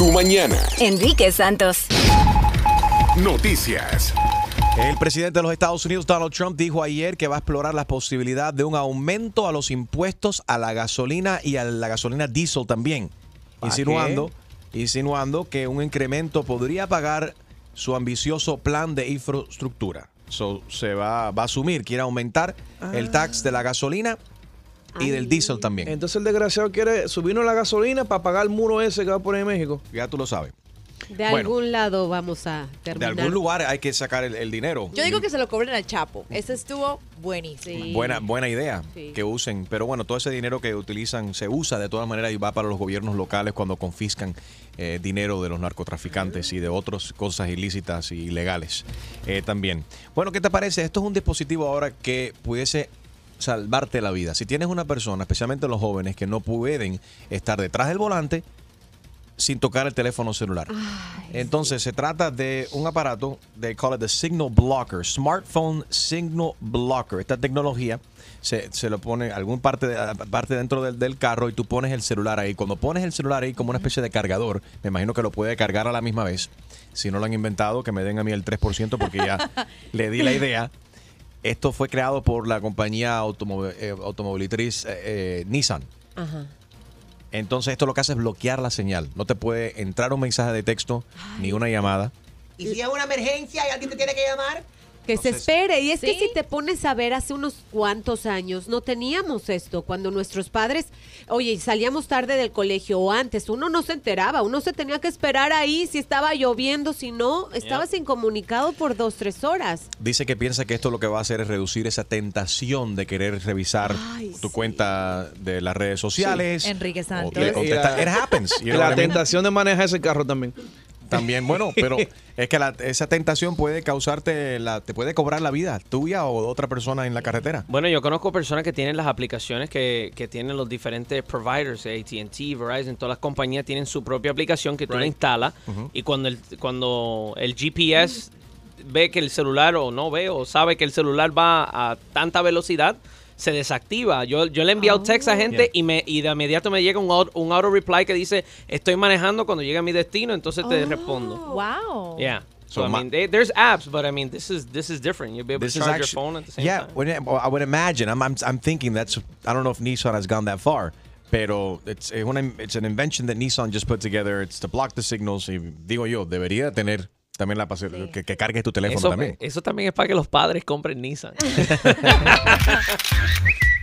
tu mañana. Enrique Santos. Noticias. El presidente de los Estados Unidos, Donald Trump, dijo ayer que va a explorar la posibilidad de un aumento a los impuestos a la gasolina y a la gasolina diesel también, insinuando, insinuando que un incremento podría pagar su ambicioso plan de infraestructura. So, se va, va a asumir, quiere aumentar el tax de la gasolina y del diésel también. Entonces el desgraciado quiere subirnos la gasolina para pagar el muro ese que va a poner en México. Ya tú lo sabes. De Bueno. algún lado vamos a De terminar. algún lugar hay que sacar el, el dinero. Yo digo que se lo cobren al Chapo. Ese estuvo buenísimo. Buena, buena idea Sí. que usen, pero bueno, todo ese dinero que utilizan se usa de todas maneras y va para los gobiernos locales cuando confiscan eh, dinero de los narcotraficantes y de otras cosas ilícitas y ilegales eh, también. Bueno, ¿qué te parece? Esto es un dispositivo ahora que pudiese salvarte la vida. Si tienes una persona, especialmente los jóvenes, que no pueden estar detrás del volante sin tocar el teléfono celular. Entonces se trata de un aparato, de call it the Signal Blocker, Smartphone Signal Blocker. Esta tecnología se, se lo pone algún parte, de- parte dentro del, del carro y tú pones el celular ahí. Cuando pones el celular ahí como una especie de cargador, me imagino que lo puede cargar a la misma vez. Si no lo han inventado, que me den a mí el 3% porque ya le di la idea. Esto fue creado por la compañía automo- eh, automovilítriz eh, eh, Nissan. Ajá. Entonces esto lo que hace es bloquear la señal. No te puede entrar un mensaje de texto ni una llamada. Y si hay una emergencia y alguien te tiene que llamar, Que se espere. Y es que Sí. si te pones a ver, hace unos cuantos años no teníamos esto. Cuando nuestros padres, oye, salíamos tarde del colegio o antes, uno no se enteraba. Uno se tenía que esperar ahí si estaba lloviendo. Si no, estabas incomunicado por dos, tres horas. Dice que piensa que esto lo que va a hacer es reducir esa tentación de querer revisar Ay, tu sí. cuenta de las redes sociales. Enrique o Santos. de contestar. Y la- It happens. you Y know la what I mean? tentación de manejar ese carro también. También, bueno, pero es que la- esa tentación puede causarte, la, te puede cobrar la vida tuya o de otra persona en la carretera. Bueno, yo conozco personas que tienen las aplicaciones que, que tienen los diferentes providers, AT&T, Verizon, todas las compañías tienen su propia aplicación que tú la instalas y cuando el, cuando el GPS ve que el celular o no ve o sabe que el celular va a tanta velocidad, se desactiva. Yo, yo le he enviado text a gente Yeah. y, me, y de inmediato me llega un, auto, un auto reply que dice estoy manejando cuando llegue a mi destino, entonces te respondo. Wow. Yeah. So, So I mean, they- there's apps, but I mean, this is this is different. You'll be able to charge your phone at the same yeah, time. when it- I would imagine. I'm, I'm, I'm thinking that's. I don't know if Nissan has gone that far, pero it's, it's an invention that Nissan just put together. It's to block the signals. Y digo yo, debería tener también la pase- que, que cargues tu teléfono Eso, también. eso también es para que los padres compren Nissan.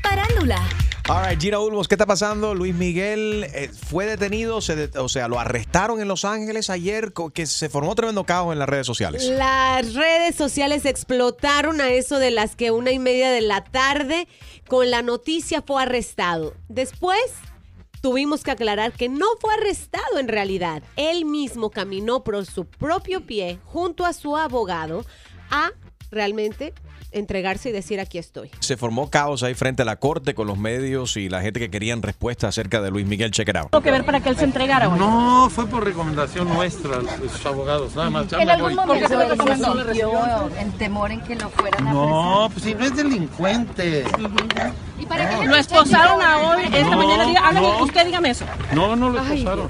Parándula. All right, Gina Ulmos, ¿qué está pasando? Luis Miguel eh, fue detenido, se de- o sea, lo arrestaron en Los Ángeles ayer, que se formó tremendo caos en las redes sociales. Las redes sociales explotaron a eso de las que una y media de la tarde con la noticia fue arrestado. Después tuvimos que aclarar que no fue arrestado en realidad. Él mismo caminó por su propio pie junto a su abogado a realmente entregarse y decir aquí estoy. Se formó caos ahí frente a la corte con los medios y la gente que querían respuestas acerca de Luis Miguel. It out. que ver para que él se entregara. No, fue por recomendación nuestra de sus abogados, nada más. En algún momento se lo recomendó. en temor en que lo fueran No, pues si no es delincuente. ¿Y para qué Lo esposaron a hoy, esta No, mañana. Diga, no. usted dígame eso. No, no lo esposaron.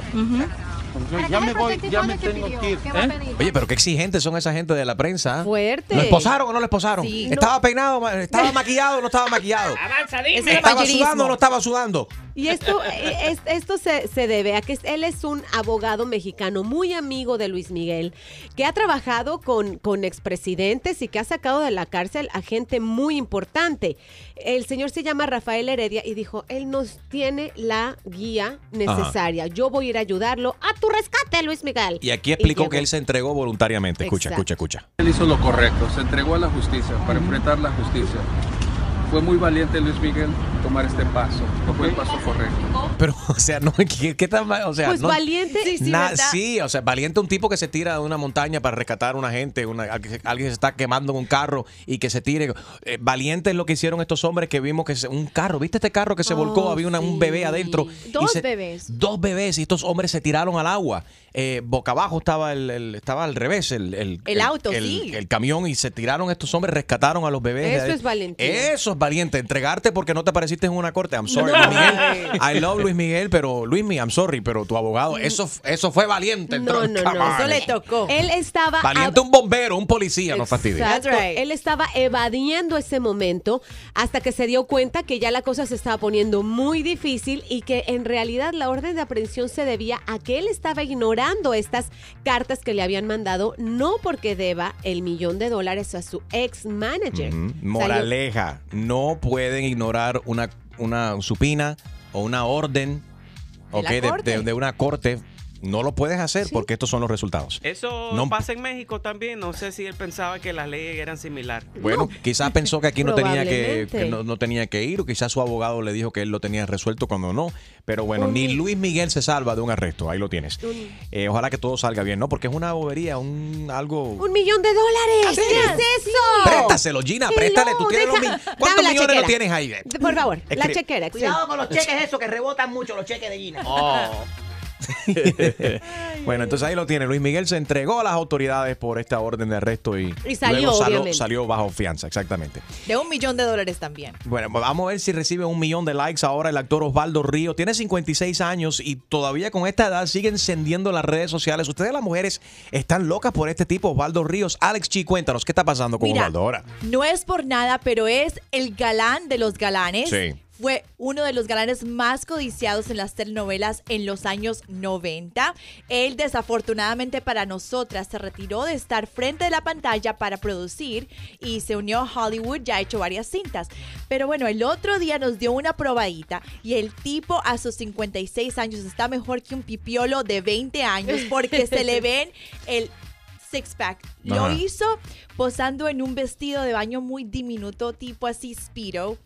¿Para Ya me voy, ya me tengo que ir. ¿Qué va a ¿eh? Oye, pero qué exigentes son esa gente de la prensa. Fuerte. ¿Lo esposaron o no lo esposaron? Sí. ¿Estaba peinado, estaba maquillado o no estaba maquillado? Ese es ¿Estaba sudando o no estaba sudando? Y esto, eh, es- esto se, se debe a que él es un abogado mexicano muy amigo de Luis Miguel, que ha trabajado con, con expresidentes y que ha sacado de la cárcel a gente muy importante. El señor se llama Rafael Heredia y dijo, él nos tiene la guía necesaria. Yo voy a ir a ayudarlo a tu rescate, Luis Miguel. Y aquí explicó llegó. que él se entregó voluntariamente. Escucha, Exacto. escucha, escucha. Él hizo lo correcto, se entregó a la justicia para enfrentar la justicia. Fue muy valiente Luis Miguel tomar este paso, no fue el paso correcto. Pero, o sea, no, ¿qué, qué tan mal? O sea, Pues no- valiente. Sí, sí, sí, o sea, valiente un tipo que se tira de una montaña para rescatar a una gente, una, alguien se está quemando en un carro y que se tire. Eh, valiente es lo que hicieron estos hombres que vimos que se- un carro, ¿viste este carro que se Oh, volcó? Había una- un bebé adentro. y Dos se- bebés. Dos bebés y estos hombres se tiraron al agua. Eh, boca abajo estaba el, el- estaba al revés el, el, El auto, sí. el camión y se tiraron estos hombres, rescataron a los bebés. Eso ahí. es valentía. Eso es valiente, entregarte porque no te pareciste en una corte. I'm sorry, Luis Miguel. I love Luis Miguel, pero Luis Miguel, I'm sorry, pero tu abogado, eso, eso fue valiente. No, no, Come no. on. Eso le tocó. Él estaba Valiente un bombero, un policía, no fastidies. Exacto. That's right. Él estaba evadiendo ese momento hasta que se dio cuenta que ya la cosa se estaba poniendo muy difícil y que en realidad la orden de aprehensión se debía a que él estaba ignorando estas cartas que le habían mandado, no porque deba el millón de dólares a su ex manager. Moraleja, no pueden ignorar una, una supina o una orden De la ok, de, corte. de- de una corte. No lo puedes hacer porque estos son los resultados. Eso No- pasa en México también. No sé si él pensaba que las leyes eran similares. Bueno, quizás pensó que aquí no tenía que, que no, no tenía que ir, o quizás su abogado le dijo que él lo tenía resuelto cuando no. Pero bueno, ni Luis Miguel se salva de un arresto. Ahí lo tienes. Eh, ojalá que todo salga bien, ¿no? Porque es una bobería, un algo. ¡Un millón de dólares! ¿Qué es eso? Préstaselo, Gina, préstale. Tú tienes deja- ¿Cuántos millones chequera. tienes ahí? Por favor, la chequera. Cuidado con los cheques esos que rebotan mucho, los cheques de Gina. Oh. bueno, entonces ahí lo tiene. Luis Miguel se entregó a las autoridades por esta orden de arresto y, Y salió, luego salió, bajo fianza, exactamente. De un millón de dólares también. Bueno, pues vamos a ver si recibe un millón de likes ahora el actor Osvaldo Río. Tiene 56 años y todavía con esta edad sigue encendiendo las redes sociales. Ustedes las mujeres están locas por este tipo, Osvaldo Ríos. Alex Chi, cuéntanos, ¿qué está pasando con Mira, Osvaldo ahora? No es por nada, pero es el galán de los galanes. Sí. Fue uno de los galanes más codiciados en las telenovelas en los años 90. Él, desafortunadamente para nosotras, se retiró de estar frente de la pantalla para producir y se unió a Hollywood. Ya ha hecho varias cintas. Pero bueno, el otro día nos dio una probadita y el tipo a sus 56 años está mejor que un pipiolo de 20 años porque se le ven el six pack. Lo hizo posando en un vestido de baño muy diminuto, tipo así Speedo.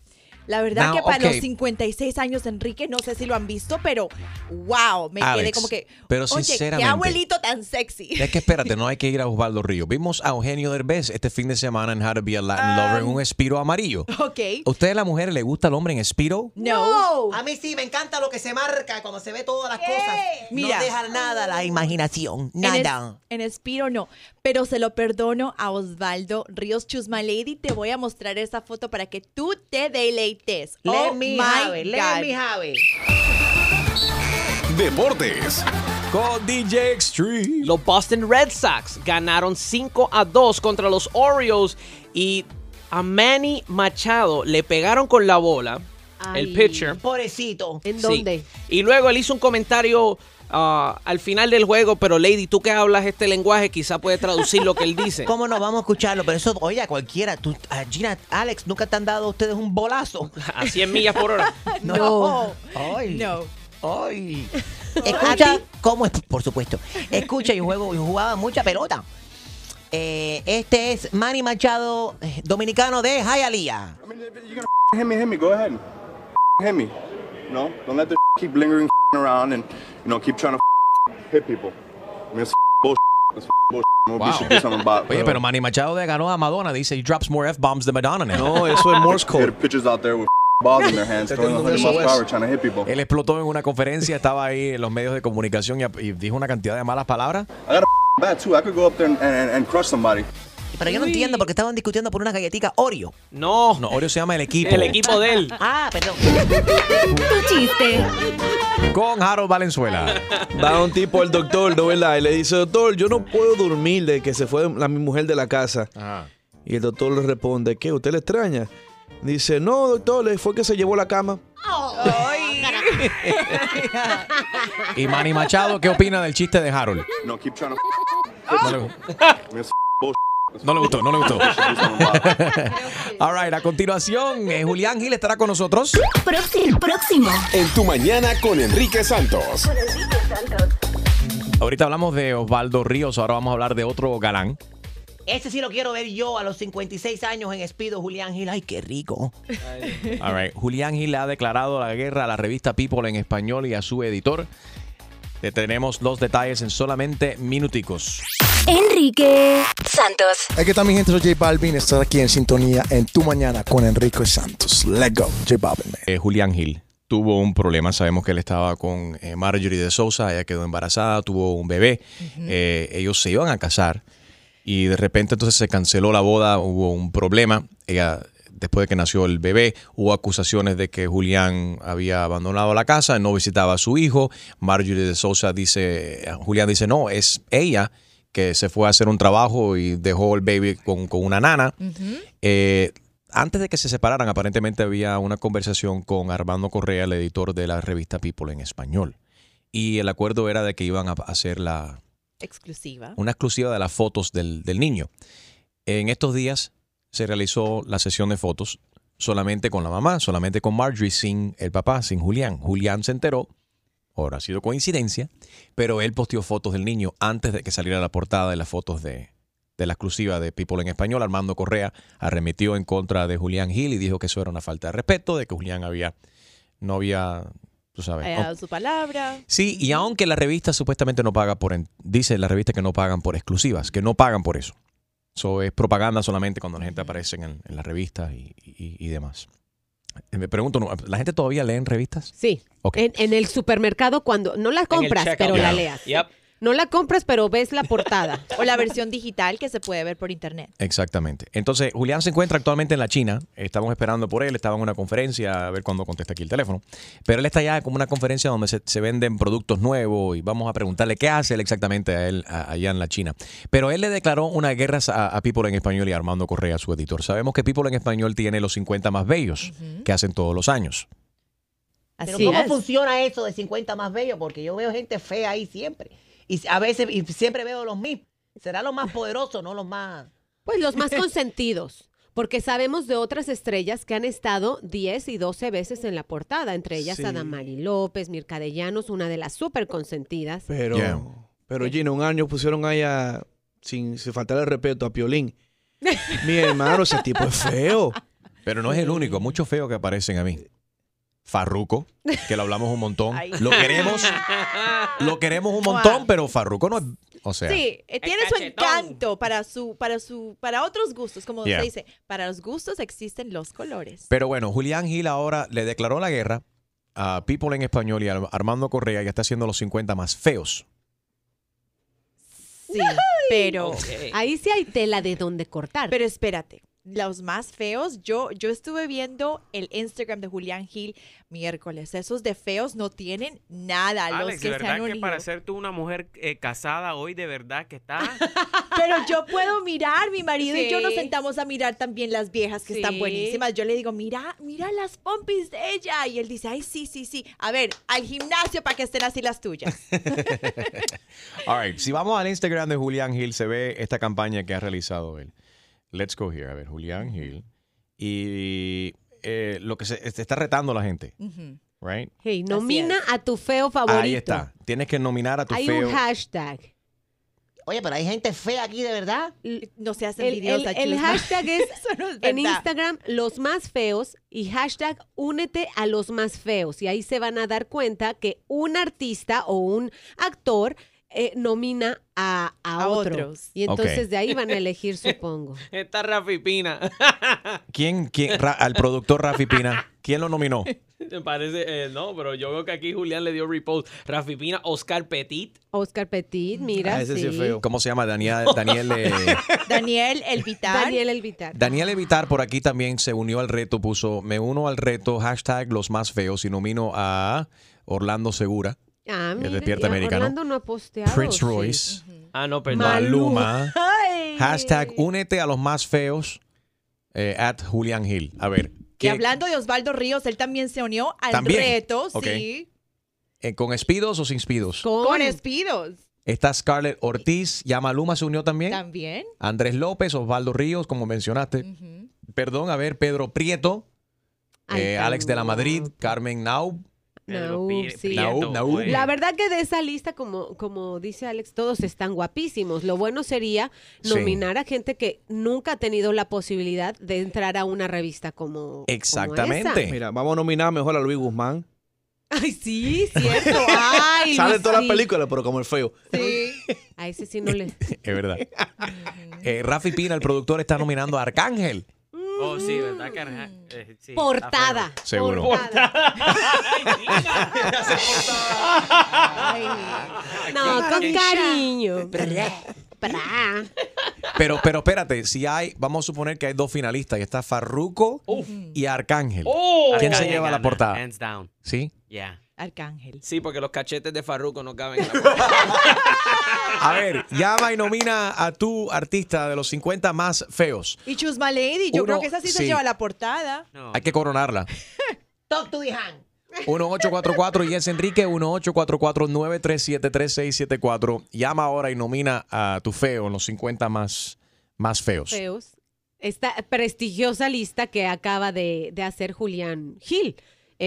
La verdad Now, que para los 56 años, Enrique, no sé si lo han visto, pero wow, me quedé Alex, como que, pero oye, qué sinceramente- abuelito tan sexy. Es que espérate, no hay que ir a Osvaldo Río. Vimos a Eugenio Derbez este fin de semana en How to Be a Latin Lover en un espiro amarillo. ok. ¿A ustedes, las mujeres, les gusta el hombre en espiro? No. A mí sí, me encanta lo que se marca cuando se ve todas las cosas. Mira. No deja nada a la imaginación, En, es- nada. en Espiro no, pero se lo perdono a Osvaldo Ríos Choose My Lady. Te voy a mostrar esa foto para que tú te deleites. Let oh me my have it, let God. me have it. Deportes. Con DJ Extreme. Los Boston Red Sox ganaron 5 a 2 contra los Orioles y a Manny Machado le pegaron con la bola, el pitcher. Pobrecito. ¿En Sí. dónde? Y luego él hizo un comentario ah, al final del juego, pero Lady, tú que hablas este lenguaje, quizá puedes traducir lo que él dice. ¿Cómo no vamos a escucharlo? Pero eso, oye, a cualquiera. Tú, a Gina, Alex, ¿nunca te han dado a ustedes un bolazo? A 100 millas por hora. No. Ay. No. Ay. Escucha, ¿cómo es? Por supuesto. Escucha, yo juego, yo jugaba mucha pelota. Eh, este es Manny Machado, eh, dominicano de Hialeah. Hit me, No, don't let the keep lingering around and, you know, keep trying to hit people. I mean, it's bullshit. It's bullshit. Maybe we should do something about Oye, pero Manny Machado de ganó a Madonna. Dice, he drops more F-bombs than Madonna now. No, eso es Morse code. pitchers out there with balls in their hands, throwing 100 miles per hour, trying to hit people. Él explotó en una conferencia, estaba ahí en los medios de comunicación y, y dijo una cantidad de malas palabras. I got a bat too. I could go up there and, and, and crush somebody. Pero yo no entiendo porque estaban discutiendo por una galletita Oreo. No, No, Oreo se llama el equipo. el equipo de él. Ah, perdón. Tu chiste. Con Harold Valenzuela. Va un tipo al doctor, ¿no verdad? Y le dice, doctor, yo no puedo dormir de que se fue la, mi mujer de la casa. Ajá. Y el doctor le responde, ¿qué? ¿Usted le extraña? Dice, no, doctor, le fue que se llevó la cama. Y Manny Machado, ¿qué opina del chiste de Harold? No, keep trying to No no le gustó, no le gustó. All right, a continuación, eh, Julián Gil estará con nosotros. Próximo. Próximo. En tu mañana con Enrique Santos. Ahorita hablamos de Osvaldo Ríos, ahora vamos a hablar de otro galán. Ese sí lo quiero ver yo a los 56 años en Espido, Julián Gil. Ay, qué rico. All right. Julián Gil ha declarado la guerra a la revista People en español y a su editor. Te tenemos los detalles en solamente minuticos. Enrique Santos. Aquí está mi gente, soy J Balvin. Estar aquí en sintonía en tu mañana con Enrique Santos. Let's go, J Balvin. man. Eh, Julián Gil, tuvo un problema. Sabemos que él estaba con eh, Marjorie de Sousa, ella quedó embarazada, tuvo un bebé. Eh, ellos se iban a casar y de repente entonces se canceló la boda, hubo un problema. Ella, después de que nació el bebé, hubo acusaciones de que Julián había abandonado la casa, no visitaba a su hijo. Marjorie de Sousa dice, Julián dice, no, es ella que se fue a hacer un trabajo y dejó el baby con, con una nana. Eh, antes de que se separaran, aparentemente había una conversación con Armando Correa, el editor de la revista People en español. Y el acuerdo era de que iban a hacer la, Exclusiva. una exclusiva de las fotos del, del niño. En estos días se realizó la sesión de fotos solamente con la mamá, solamente con Marjorie, sin el papá, sin Julián. Julián se enteró, ahora ha sido coincidencia, pero él posteó fotos del niño antes de que saliera la portada de las fotos de, de la exclusiva de People en Español. Armando Correa arremetió en contra de Julián Gil y dijo que eso era una falta de respeto, de que Julián había, no había, tú sabes, Haya dado su palabra. Sí, y aunque la revista supuestamente no paga por, en- dice la revista que no pagan por exclusivas, que no pagan por eso. Eso es propaganda solamente cuando la gente aparece en, en las revistas y, y- y demás. Eh, Me pregunto, ¿no? ¿la gente todavía lee en revistas? Sí. Ok. En, en el supermercado cuando no la compras, pero la leas. Yep. No la compras, pero ves la portada. O la versión digital que se puede ver por internet. Exactamente. Entonces, Julián se encuentra actualmente en la China. Estamos esperando por él. Estaba en una conferencia, a ver cuándo contesta aquí el teléfono. Pero él está ya como una conferencia donde se, se venden productos nuevos y vamos a preguntarle qué hace él exactamente a él a- allá en la China. Pero él le declaró una guerra a, a People en Español y a Armando Correa, su editor. Sabemos que People en Español tiene los 50 más bellos que hacen todos los años. Pero Así ¿cómo es. funciona eso de 50 más bello? Porque yo veo gente fea ahí siempre. Y a veces, y siempre veo los mismos. Será los más poderosos, no los más... Pues los más consentidos. Porque sabemos de otras estrellas que han estado 10 y 12 veces en la portada, entre ellas Sí. Adamari López, Mirka de Llanos, una de las súper consentidas. Pero, Yeah. pero Gina, un año pusieron ahí a, sin, sin faltarle el respeto a Piolín. Mi hermano, ese tipo es feo. Pero no es el único. Muchos feos que aparecen a mí. Farruco, que lo hablamos un montón. Ay. Lo queremos, lo queremos un montón, pero Farruco no es. O sea, Sí, eh, tiene su encanto para su, para su, para otros gustos, como Yeah. se dice. Para los gustos existen los colores. Pero bueno, Julián Gil ahora le declaró la guerra a People en Español y a Armando Correa, que está haciendo los 50 más feos. Sí, pero. Ahí sí hay tela de donde cortar. pero espérate. Los más feos, yo, yo estuve viendo el Instagram de Julián Gil miércoles. Esos de feos no tienen nada. los que de se verdad han que para ser tú una mujer eh, casada hoy, de verdad que está. Pero yo puedo mirar, mi marido y yo nos sentamos a mirar también las viejas que están buenísimas. Yo le digo, mira, mira las pompis de ella. Y él dice, ay, sí, sí, sí. A ver, al gimnasio para que estén así las tuyas. All right, si vamos al Instagram de Julián Gil, se ve esta campaña que ha realizado él. Let's go here. A ver, Julián Gil. Y eh, lo que se, se está retando la gente, right? hey, nomina a tu feo favorito. Ahí está. Tienes que nominar a tu Hay feo. un hashtag. Oye, pero hay gente fea aquí, de verdad. No se hacen El, el- el hashtag es Eso no es en. Instagram los más feos y hashtag únete a los más feos. Y ahí se van a dar cuenta que un artista o un actor eh, nomina a, a A otro. otros. Y entonces de ahí van a elegir, supongo. Está Rafi Pina. ¿Quién, quién, Ra- al productor Rafi Pina, ¿quién lo nominó? Me parece, eh, no, pero yo veo que aquí Julián le dio repost. Rafi Pina, Oscar Petit. Oscar Petit, mira, Ah, ese sí es sí. feo. ¿Cómo se llama? Daniel, Daniel, eh, Daniel Elvitar. Daniel Elvitar. Daniel Evitar por aquí también se unió al reto, puso, me uno al reto, hashtag los más feos y nomino a Orlando Segura, Ah, mira, despierta y americano. Orlando no ha posteado. Prince sí. Royce, Ah, no, perdón. Maluma, Ay. hashtag únete a los más feos, eh, at Julián Gil. A ver, Y ¿qué- hablando de Osvaldo Ríos, él también se unió al ¿También? reto, sí, eh, ¿con espidos o sin espidos? Con, con Espidos Está Scarlett Ortiz, ya Maluma se unió también. también. Andrés López, Osvaldo Ríos, como mencionaste. Perdón, a ver, Pedro Prieto, Ay, eh, Alex de la Madrid. Carmen Naub. Pi- sí. La verdad que de esa lista, como, como dice Alex, todos están guapísimos. Lo bueno sería Sí. nominar a gente que nunca ha tenido la posibilidad de entrar a una revista como. como Exactamente. esa. Mira, vamos a nominar mejor a Luis Guzmán. Ay, sí, cierto. Ay, Sale las sí. películas, pero como el feo. Sí. A ese sí no le. Es verdad. Eh, Rafi Pina, el productor, está nominando a Arcángel. Oh, sí, ¿verdad, caraja? Eh, sí, Portada. está feo. Seguro. No, con cariño. Pero, pero espérate, si hay, vamos a suponer que hay dos finalistas y está Farruko y Arcángel. Oh. ¿Quién se Arcángel lleva la portada? Hands down. ¿Sí? Yeah. Arcángel. Sí, porque los cachetes de Farruko no caben en la A ver, llama y nomina a tu artista de los 50 más feos. Y Chusma Lady, yo Uno, creo que esa sí, se sí. lleva la portada. Hay que coronarla. Talk to the hand. 1844 y es Enrique 1844-937-3674. Llama ahora y nomina a tu feo en los 50 más, más feos. Feos. Esta prestigiosa lista que acaba de, de hacer Julián Gil,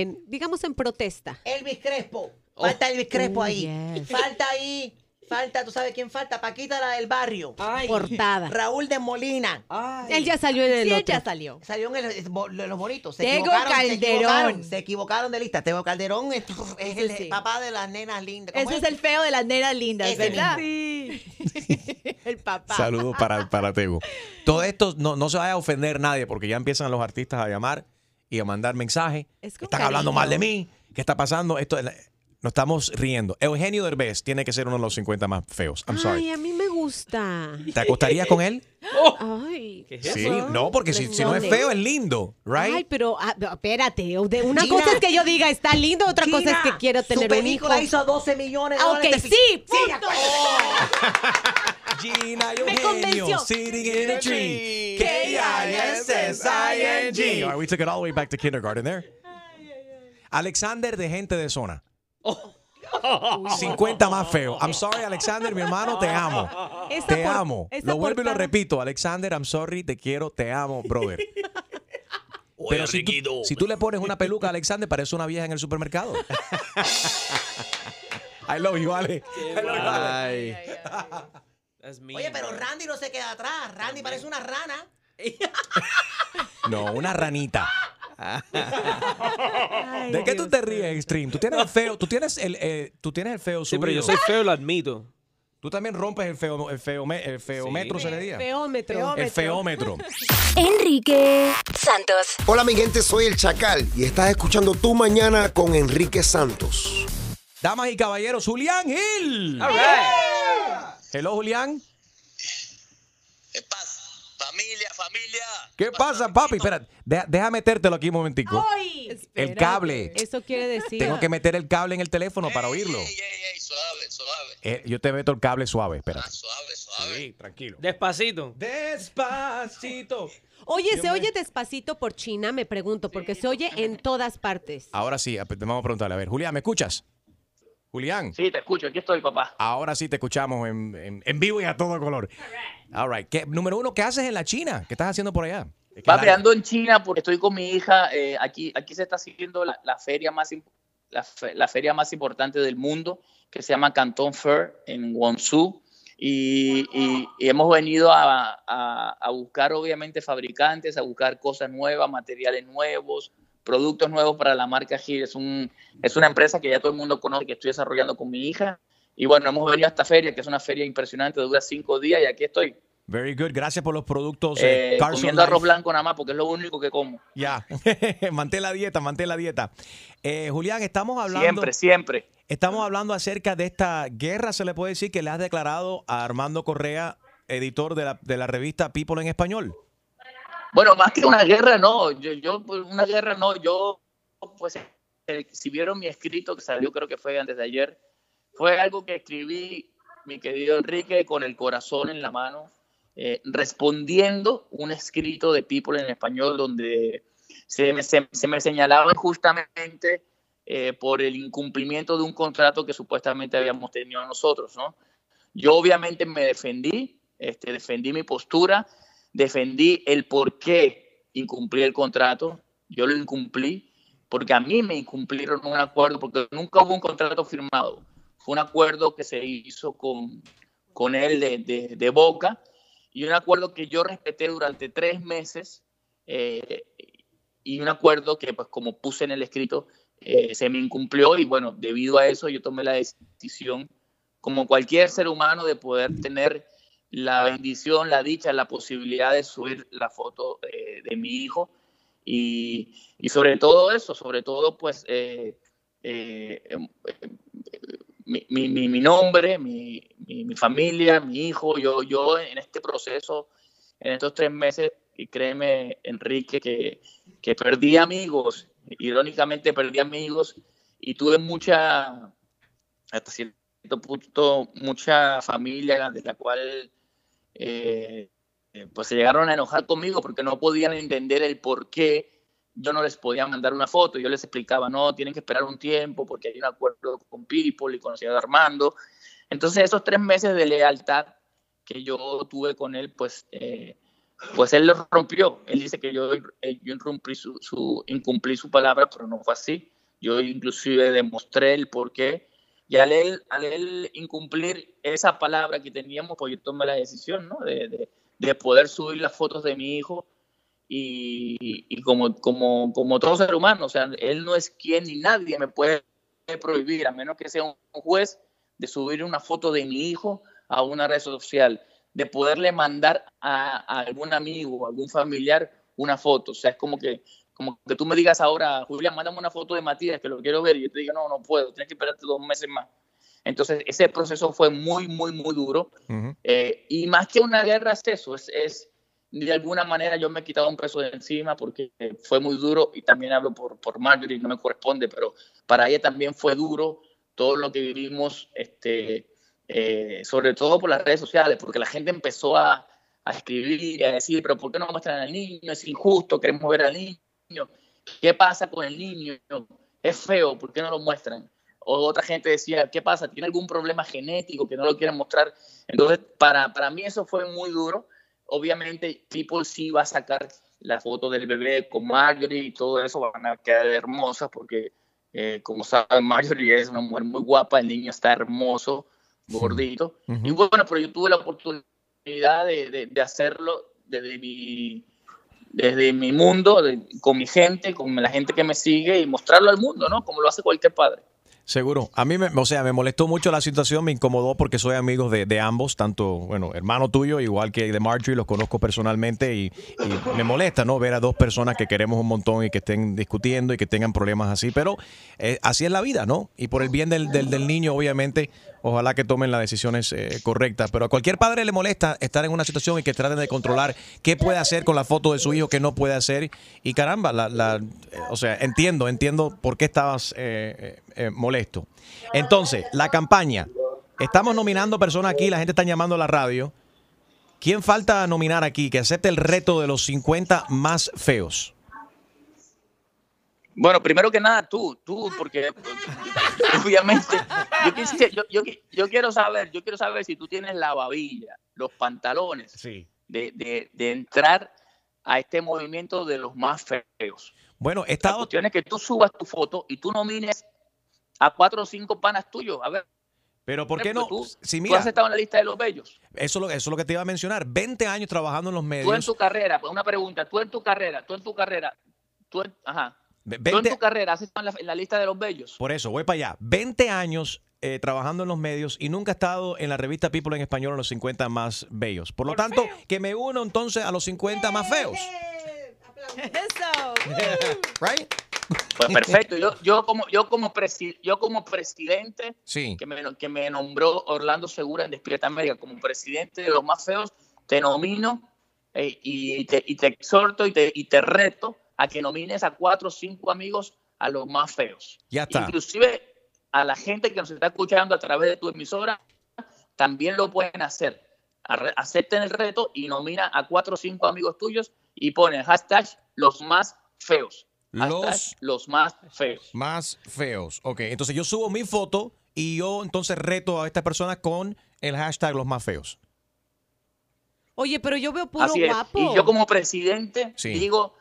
en, digamos en protesta. Elvis Crespo. Falta Elvis Crespo Oh, ahí. yes. Falta ahí. Falta, ¿tú sabes quién falta? Paquita, la del barrio. Portada. Raúl de Molina. Él ya salió en el Sí, otro. ya salió. Salió en el- el- bo- los bonitos. Se Tego equivocaron, se Calderón. equivocaron, Se equivocaron de lista. Tego Calderón es, es el sí. papá de las nenas lindas. ¿Cómo Ese es el feo de las nenas lindas, Ese ¿verdad? mismo. el papá. Saludos para, para Tego. Todo esto no, no se vaya a ofender nadie porque ya empiezan los artistas a llamar y a mandar mensajes. Es Están hablando mal de mí. ¿Qué está pasando? Esto nos estamos riendo. Eugenio Derbez tiene que ser uno de los 50 más feos. I'm sorry. A mí me gusta. ¿Te acostarías con él? Ay. Sí, no, porque si, si no es feo, es lindo, right? Ay, pero ah, no, espérate. Una Gina. cosa es que yo diga está lindo, otra cosa es que quiero tener Su un hijo. hizo 12 millones de Ah, dólares. ok, de- sí, punto. acuerdo. Gina Me Eugenio convenció. sitting in a tree. K-I-S-S-I-N-G. All right, we took it all the way back to kindergarten there. Alexander de Gente de Zona. 50 más feo. I'm sorry, Alexander, mi hermano, te amo. Esa Te por- amo. Lo vuelvo y lo repito. Alexander, I'm sorry, te quiero, te amo, brother. Pero si tú, si tú le pones una peluca a Alexander, parece una vieja en el supermercado. I love you, Ale. I love you, Ale. That's mean, Oye, pero. Randy no se queda atrás. Randy parece una rana. No, una ranita. Ay, ¿De qué tú te ríes, Extreme? Tú tienes el feo, tú tienes el, eh, tú tienes el feo Sí, pero yo soy feo, lo admito. Tú también rompes el feo, el feo, el feómetro, se le diga. Feómetro. El feómetro. Enrique Santos. Hola mi gente, soy el Chacal y estás escuchando Tu Mañana con Enrique Santos. Damas y caballeros, Julián Gil. All right. Hello, Julián. ¿Qué pasa? Familia, familia. ¿Qué pasa, papi? Espera, deja, deja metértelo aquí un momentico. Ay, El espérate. cable. Eso quiere decir. Tengo que meter el cable en el teléfono para oírlo. Ey, ey, ey, suave, suave. Eh, yo te meto el cable suave, espera. Ah, suave, suave. Sí, tranquilo. Despacito. Despacito. Oye, ¿se me- oye despacito por China? Me pregunto, porque se oye en todas partes. Ahora sí, ap- vamos a preguntarle. A ver, Julián, ¿me escuchas? Julián. Sí, te escucho, aquí estoy, papá. Ahora sí te escuchamos en, en- en vivo y a todo color. All right. ¿Qué- número uno, ¿qué haces en la China? ¿Qué estás haciendo por allá? Papi, ando en China porque estoy con mi hija. eh, aquí, aquí se está haciendo la, la feria más la, fe- la feria más importante del mundo, que se llama Canton Fair en Guangzhou. Y, y- y hemos venido a, a- a buscar, obviamente, fabricantes, a buscar cosas nuevas, materiales nuevos, productos nuevos para la marca Gil. Es, un, es una empresa que ya todo el mundo conoce, que estoy desarrollando con mi hija. Y bueno, hemos venido a esta feria, que es una feria impresionante, dura cinco días y aquí estoy. Very good. Gracias por los productos. eh, Eh, Carson comiendo arroz blanco nada más, porque es lo único que como. Ya. mantén la dieta, mantén la dieta. Eh, Julián, estamos hablando. Siempre, siempre. Estamos hablando acerca de esta guerra, se le puede decir, que le has declarado a Armando Correa, editor de la, de la revista People en Español. Bueno, más que una guerra, no. Yo, yo pues, una guerra, no. Yo, pues, eh, si vieron mi escrito que salió, creo que fue antes de ayer, fue algo que escribí, mi querido Enrique, con el corazón en la mano, eh, respondiendo un escrito de People en español donde se me, se, se me señalaba injustamente eh, por el incumplimiento de un contrato que supuestamente habíamos tenido nosotros, ¿no? Yo obviamente me defendí, este, defendí mi postura, defendí el por qué incumplí el contrato, yo lo incumplí, porque a mí me incumplieron un acuerdo, porque nunca hubo un contrato firmado, fue un acuerdo que se hizo con, con él de, de, boca, y un acuerdo que yo respeté durante tres meses, eh, y un acuerdo que, pues como puse en el escrito, eh, se me incumplió, y bueno, debido a eso yo tomé la decisión, como cualquier ser humano, de poder tener la bendición, la dicha, la posibilidad de subir la foto eh, de mi hijo. Y, y sobre todo eso, sobre todo pues eh, eh, em, mi, mi- mi- nombre, mi- mi familia, mi hijo, yo, yo en este proceso, en estos tres meses, y créeme Enrique, que, que perdí amigos, irónicamente perdí amigos y tuve mucha, hasta cierto punto, mucha familia de la cual eh, eh, pues se llegaron a enojar conmigo porque no podían entender el por qué yo no les podía mandar una foto. Yo les explicaba, no, tienen que esperar un tiempo porque hay un acuerdo con People y con el Armando. Entonces esos tres meses de lealtad que yo tuve con él, pues, eh, pues él lo rompió. Él dice que yo, eh, yo su, su- incumplí su palabra, pero no fue así. Yo inclusive demostré el por qué. Y al él, al él incumplir esa palabra que teníamos, pues yo tomé la decisión, ¿no? De, de- de poder subir las fotos de mi hijo y, y como, como, como todo ser humano, o sea, él no es quien ni nadie me puede prohibir, a menos que sea un juez, de subir una foto de mi hijo a una red social, de poderle mandar a, a algún amigo, a algún familiar una foto. O sea, es como que, como que tú me digas ahora, Julián, mándame una foto de Matías, que lo quiero ver, y yo te diga, no, no puedo, tienes que esperarte dos meses más. Entonces, ese proceso fue muy, muy, muy duro. Eh, y más que una guerra es eso, es, es de alguna manera yo me he quitado un peso de encima porque fue muy duro y también hablo por, por Marjorie, no me corresponde, pero para ella también fue duro todo lo que vivimos, este, eh, sobre todo por las redes sociales, porque la gente empezó a, a escribir y a decir, pero ¿por qué no muestran al niño? Es injusto, queremos ver al niño. ¿Qué pasa con el niño? Es feo, ¿por qué no lo muestran? O otra gente decía, ¿qué pasa? ¿Tiene algún problema genético que no lo quieren mostrar? Entonces, para, para mí eso fue muy duro. Obviamente, People sí va a sacar la foto del bebé con Marjorie y todo eso, van a quedar hermosas porque, eh, como saben, Marjorie es una mujer muy guapa, el niño está hermoso, gordito. Y bueno, pero yo tuve la oportunidad de, de- de hacerlo desde mi, desde mi mundo, con mi gente, con la gente que me sigue y mostrarlo al mundo, ¿no? Como lo hace cualquier padre. Seguro. A mí, me, o sea, me molestó mucho la situación, me incomodó porque soy amigo de, de ambos, tanto, bueno, hermano tuyo, igual que de Marjorie, los conozco personalmente y, me molesta, ¿no? Ver a dos personas que queremos un montón y que estén discutiendo y que tengan problemas así, pero eh, así es la vida, ¿no? Y por el bien del, del, niño, obviamente, ojalá que tomen las decisiones eh, correctas, pero a cualquier padre le molesta estar en una situación y que traten de controlar qué puede hacer con la foto de su hijo, qué no puede hacer. Y caramba, la, la- eh, o sea, entiendo, entiendo por qué estabas eh, molesto. Entonces, la campaña. Estamos nominando personas aquí, la gente está llamando a la radio. ¿Quién falta nominar aquí que acepte el reto de los 50 más feos? Bueno, primero que nada, tú, tú, porque obviamente yo, quisi- yo, yo, yo quiero saber, yo quiero saber si tú tienes la babilla, los pantalones de, de, de entrar a este movimiento de los más feos. Bueno, La estaba... cuestión es que tú subas tu foto y tú nomines a cuatro o cinco panas tuyos. A ver, Pero ¿por qué no? Tú, Si tú mira, has estado en la lista de los bellos. eso, es lo- eso es lo que te iba a mencionar. 20 años trabajando en los Tú en medios. tu carrera, pues, una pregunta, tú en tu carrera, tú en tu carrera, tú en, ajá, Ve- tú en 20 tu carrera has estado en la, en la lista de los bellos. Por eso, voy para allá. 20 años eh, trabajando en los medios y nunca he estado en la revista People en español en los 50 más bellos. Por lo tanto, que me uno entonces a los 50 más feos. Eso. right? Pues perfecto. Yo, yo como yo como presi- yo como presidente Sí. que me, que me nombró Orlando Segura en Despierta América como presidente de los más feos, te nomino eh, y, te, y te exhorto y te, y te reto a que nomines a cuatro o cinco amigos a los más feos. Ya está. Inclusive a la gente que nos está escuchando a través de tu emisora, también lo pueden hacer. Acepten el reto y nomina a cuatro o cinco amigos tuyos y ponen hashtag los más feos. Los los más feos. más feos. Ok, entonces yo subo mi foto y yo entonces reto a estas personas con el hashtag los más feos. Oye, pero yo veo puro Así es. guapo. Y yo como presidente Sí. digo,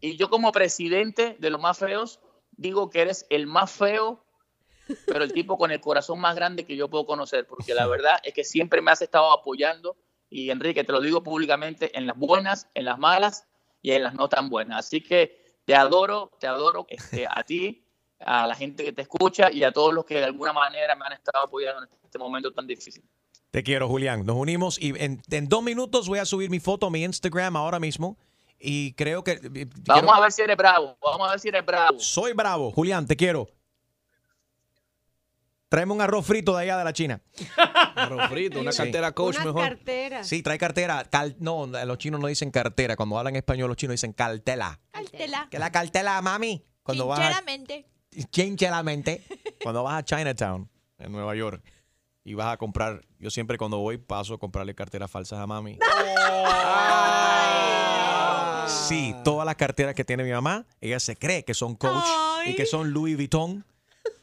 y yo como presidente de los más feos, digo que eres el más feo, pero el tipo con el corazón más grande que yo puedo conocer, porque la verdad es que siempre me has estado apoyando y Enrique, te lo digo públicamente, en las buenas, en las malas y en las no tan buenas. Así que te adoro, te adoro este, a ti, a la gente que te escucha y a todos los que de alguna manera me han estado apoyando en este momento tan difícil. Te quiero, Julián. Nos unimos y en, en dos minutos voy a subir mi foto a mi Instagram ahora mismo. Y creo que. Vamos quiero- a ver si eres bravo. Vamos a ver si eres bravo. Soy bravo. Julián, te quiero. Tráeme un arroz frito de allá de la China. Arroz frito, una Sí. cartera coach Una mejor. cartera. Sí, trae cartera. Cal- no, los chinos no dicen cartera. Cuando hablan español, los chinos dicen cartela. Cartela. ¿Qué es la cartela, mami? Cuando vas a, Sinceramente. Cuando vas a Chinatown, en Nueva York, y vas a comprar, yo siempre cuando voy paso a comprarle carteras falsas a mami. Sí, todas las carteras que tiene mi mamá, ella se cree que son Coach y que son Louis Vuitton.